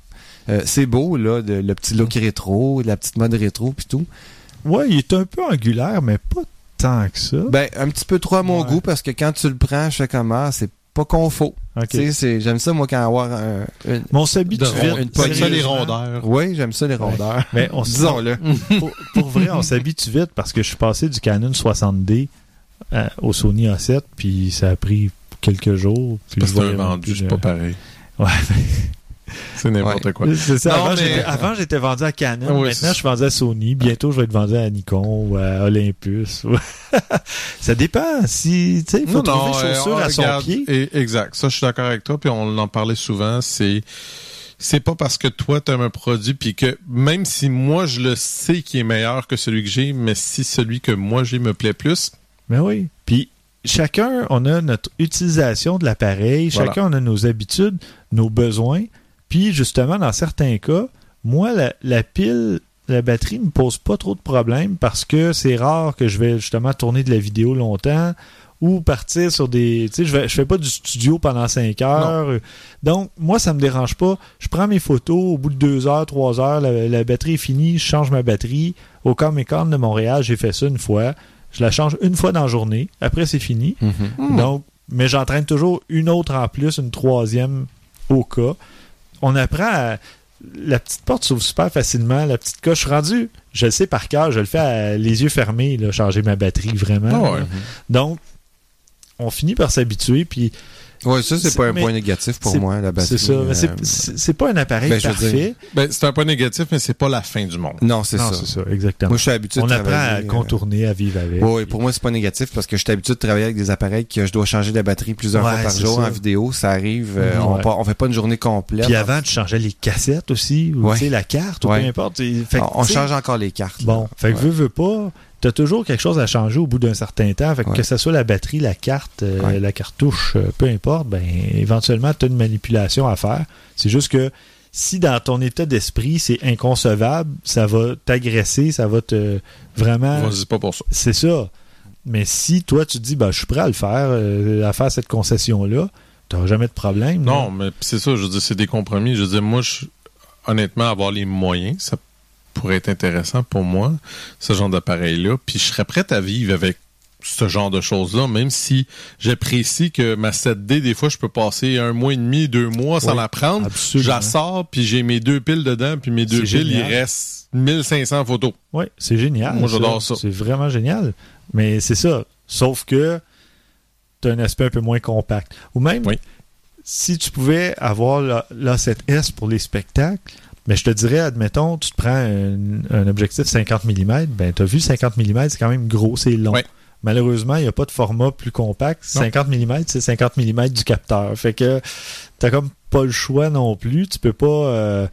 Euh, c'est beau, là, de- le petit look rétro, la petite mode rétro, puis tout. Ouais, il est un peu angulaire, mais pas tant que ça. Ben, un petit peu trop à mon Ouais. goût, parce que quand tu le prends, je fais comme, ah, c'est pas confort. Ok. Tu sais, c'est- j'aime ça, moi, quand avoir un, un- Mais on s'habitue vite. une Pas ça, les rondeurs. Oui, j'aime ça, les rondeurs. Mais on Disons-le. pour, pour vrai, on s'habitue vite parce que je suis passé du Canon 60D à- au Sony A7, puis ça a pris quelques jours. Puis Parce que vendu, c'est pas pareil. Ouais. C'est n'importe Ouais. quoi. C'est ça. Non, Avant, mais- j'étais- vendu à Canon. Ah oui, Maintenant, je suis vendu à Sony. Bientôt, je vais être vendu à Nikon ou à Olympus. ça dépend. Si, tu sais, il faut trouver euh, chaussure on à son pied. et- exact. Ça, je suis d'accord avec toi. Puis on en parlait souvent. C'est c'est pas parce que toi tu aimes un produit puis que même si moi je le sais qui est meilleur que celui que j'ai, mais si celui que moi j'ai me plaît plus, Mais oui. Puis chacun, on a notre utilisation de l'appareil, Voilà. chacun on a nos habitudes, nos besoins. Puis justement, dans certains cas, moi, la, la pile, la batterie me pose pas trop de problèmes parce que c'est rare que je vais justement tourner de la vidéo longtemps ou partir sur des. Tu sais, je, vais- je fais pas du studio pendant 5 heures. Donc, moi, ça me dérange pas. Je prends mes photos, au bout de 2 heures, 3 heures, la, la batterie est finie, je change ma batterie. Au Comic Con de Montréal, j'ai fait ça une fois. Je la change une fois dans la journée. Après, c'est fini. Mhm. Donc, mais j'entraîne toujours une autre en plus, une troisième au cas. On apprend à... La petite porte s'ouvre super facilement. La petite coche, je suis rendu, je le sais par cœur, je le fais à les yeux fermés, là, changer ma batterie vraiment. Ah ouais. Donc, on finit par s'habituer. Puis Ouais, ça, c'est pas un mais point négatif pour moi, la batterie. C'est ça. mais c'est- euh, c'est c'est pas un appareil ben, parfait. dire- Ben, c'est un point négatif, mais c'est pas la fin du monde. Non, c'est ça. c'est ça, exactement. Moi, je suis habitué On de apprend à travailler, euh, contourner, à vivre avec. Oui, pour moi, c'est pas négatif parce que je suis habitué de travailler avec des appareils que je dois changer la batterie plusieurs Ouais, fois par jour ça. en vidéo. Ça arrive, euh, Mhm, on, fait pas une journée complète. Puis avant, tu changeais les cassettes aussi, ou Ouais. tu sais, la carte, ou Ouais. peu importe. Fait que, on, on change encore les cartes. Bon, là. fait que veux, veux pas, t'as toujours quelque chose à changer au bout d'un certain temps. Fait que, Ouais. que ce soit la batterie, la carte, euh, Ouais. la cartouche, euh, peu importe, ben éventuellement, t'as une manipulation à faire. C'est juste que si dans ton état d'esprit, c'est inconcevable, ça va t'agresser, ça va te vraiment. Vas-y pas pour ça. C'est ça. Mais si toi, tu te dis, ben, je suis prêt à le faire, euh, à faire cette concession-là, t'auras jamais de problème. Non, mais c'est ça, je veux dire, c'est des compromis. Je veux dire, moi, je, honnêtement, avoir les moyens, ça pourrait être intéressant pour moi, ce genre d'appareil-là. Puis je serais prête à vivre avec ce genre de choses-là, même si j'apprécie que ma 7D, des fois, je peux passer un mois et demi, deux mois sans Oui, la prendre. absolument. Je la sors, puis j'ai mes deux piles dedans, puis mes deux piles, il reste 1500 photos. Oui, c'est génial. Moi, j'adore ça. C'est vraiment génial. Mais c'est ça. Sauf que tu as un aspect un peu moins compact. Ou même, Oui. si tu pouvais avoir la- l'A7S pour les spectacles, mais je te dirais, admettons, tu te prends un, un objectif 50 mm, ben tu as vu 50 mm, c'est quand même gros, c'est long. Malheureusement, il n'y a pas de format plus compact. Non. 50 mm, c'est 50 mm du capteur. Fait que t'as comme pas le choix non plus. Tu peux pas... euh,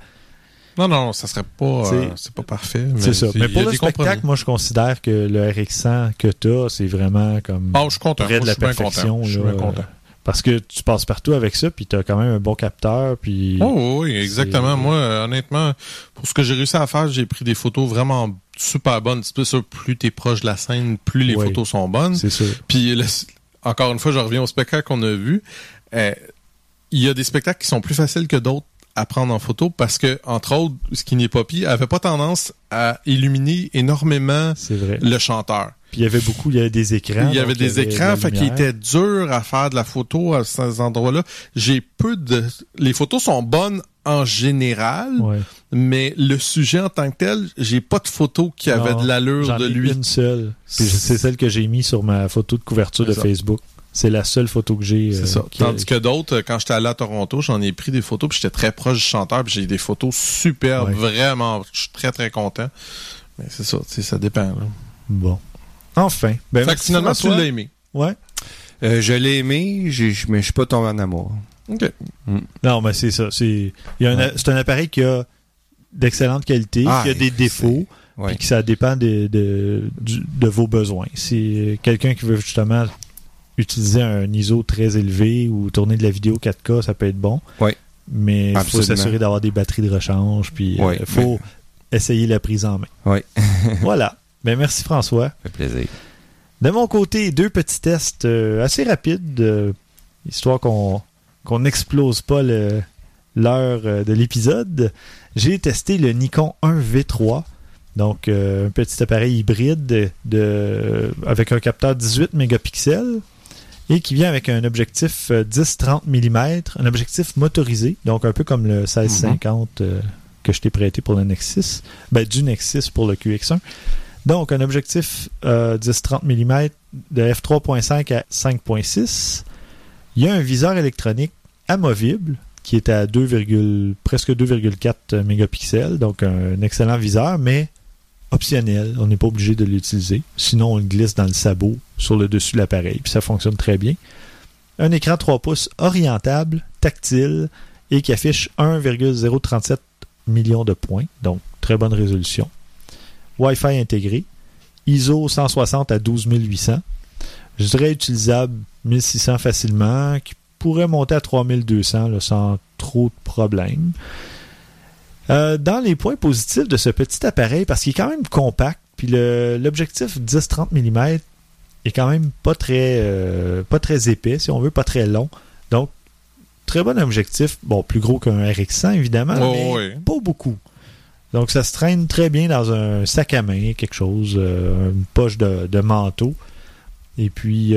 Non, non, ça serait pas, euh, c'est pas parfait. c'est ça. Mais pour le spectacle, compromis. moi, je considère que le RX100 que tu as, c'est vraiment comme Ah, je suis content. près de la je suis bien perfection. content. Je suis content. Parce que tu passes partout avec ça, puis tu as quand même un bon capteur. Puis... Oh, oui, exactement. Moi, euh, honnêtement, pour ce que j'ai réussi à faire, j'ai pris des photos vraiment super bonnes. C'est sûr, plus t'es proche de la scène, plus les Oui. photos sont bonnes. C'est sûr. Puis, le- encore une fois, je reviens au spectacle qu'on a vu. Euh, Il y a des spectacles qui sont plus faciles que d'autres à prendre en photo parce que, entre autres, Skinny Poppy avait pas tendance à illuminer énormément vrai. le chanteur. Puis il y avait beaucoup, il y avait des écrans. Il y avait des de écrans, fait qu'il était dur à faire de la photo à ces endroits-là. J'ai peu de... Les photos sont bonnes en général, Ouais. mais le sujet en tant que tel, j'ai pas de photos qui avaient Non, de l'allure J'en de ai lui. une seule. C'est celle que j'ai mis sur ma photo de couverture de ça. Facebook. C'est la seule photo que j'ai. C'est euh, a- Tandis que d'autres, euh, quand j'étais allé à Toronto, j'en ai pris des photos, puis j'étais très proche du chanteur, puis j'ai des photos superbes, Ouais. vraiment. Je suis très, très content. Mais c'est ça, tu sais, ça dépend. Là. Bon. Enfin. Ben, fait que finalement, tu l'as aimé. Ouais. Euh, je l'ai aimé, mais je suis pas tombé en amour. OK. Non, mais c'est ça. C'est il y a un- Ouais. c'est un appareil qui a d'excellente qualité, Ah, qui a des défauts, Ouais. puis que ça dépend de, de, du- de vos besoins. Si quelqu'un qui veut justement utiliser un ISO très élevé ou tourner de la vidéo 4K, ça peut être bon. Ouais. Mais il faut s'assurer d'avoir des batteries de rechange, puis il Ouais. faut essayer la prise en main. Ouais. voilà. Ben, merci François. Ça fait plaisir. De mon côté, deux petits tests euh, assez rapides, euh, histoire qu'on n'explose pas l'heure euh, de l'épisode. J'ai testé le Nikon 1V3, donc euh, un petit appareil hybride de, de- avec un capteur 18 mégapixels et qui vient avec un objectif euh, 10-30 mm, un objectif motorisé, donc un peu comme le 1650 euh, que je t'ai prêté pour le Nexus, ben, du Nexus pour le QX1. Donc, un objectif euh, 10-30 mm de f3.5 à 5.6. Il y a un viseur électronique amovible qui est à 2, presque 2,4 mégapixels, donc un excellent viseur, mais optionnel. On n'est pas obligé de l'utiliser. Sinon, on le glisse dans le sabot sur le dessus de l'appareil, puis ça fonctionne très bien. Un écran 3 pouces orientable, tactile, et qui affiche 1,037 millions de points, donc très bonne résolution. Wi-Fi intégré, ISO 160 à 12800. Je dirais utilisable 1600 facilement, qui pourrait monter à 3200 là, sans trop de problèmes. Euh, dans les points positifs de ce petit appareil, parce qu'il est quand même compact, puis l'objectif 10-30 mm est quand même pas très, euh, pas très épais, si on veut, pas très long. Donc, très bon objectif. Bon, plus gros qu'un RX100, évidemment, Oh, mais oui. pas beaucoup. Donc, ça se traîne très bien dans un sac à main, quelque chose, euh, une poche de, de manteau. Et puis,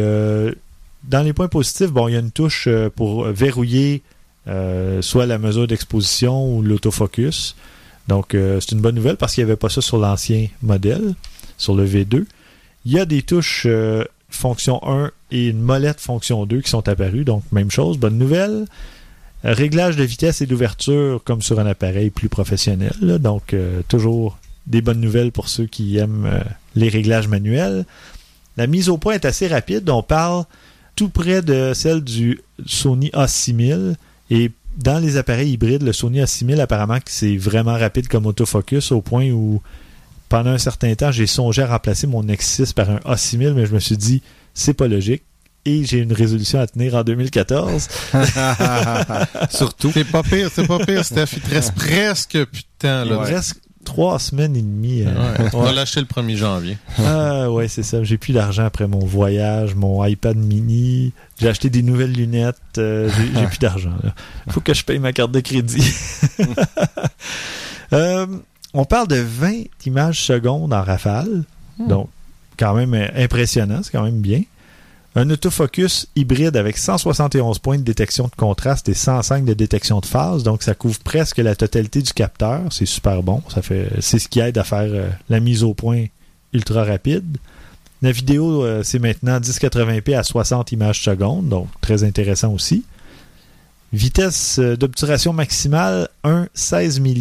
dans les points positifs, bon, il y a une touche pour verrouiller euh, soit la mesure d'exposition ou l'autofocus. Donc, euh, c'est une bonne nouvelle parce qu'il n'y avait pas ça sur l'ancien modèle, sur le V2. Il y a des touches euh, fonction 1 et une molette fonction 2 qui sont apparues. Donc, même chose, bonne nouvelle. Réglage de vitesse et d'ouverture comme sur un appareil plus professionnel. donc, toujours des bonnes nouvelles pour ceux qui aiment les réglages manuels. La mise au point est assez rapide. On parle tout près de celle du Sony A6000. Et dans les appareils hybrides, le Sony A6000, apparemment, que c'est vraiment rapide comme autofocus au point où, pendant un certain temps, j'ai songé à remplacer mon X6 par un A6000, mais je me suis dit, c'est pas logique. Et j'ai une résolution à tenir en 2014. Surtout. C'est pas pire, c'est pas pire, Steph. Il te reste presque plus de temps, Il me là. reste trois semaines et demie. euh, Ouais. On va lâcher le 1er janvier. Ah ouais, c'est ça. J'ai plus d'argent après mon voyage, mon iPad mini. J'ai acheté des nouvelles lunettes. euh, j'ai j'ai plus d'argent. là. Faut que je paye ma carte de crédit. Euh, on parle de 20 images secondes en rafale. Donc, quand même impressionnant. C'est quand même bien. Un autofocus hybride avec 171 points de détection de contraste et 105 de détection de phase. Donc, ça couvre presque la totalité du capteur. C'est super bon. Ça fait, c'est ce qui aide à faire euh, la mise au point ultra rapide. La vidéo, euh, c'est maintenant 1080p à 60 images secondes, donc très intéressant aussi. Vitesse euh, d'obturation maximale, 1 16 milli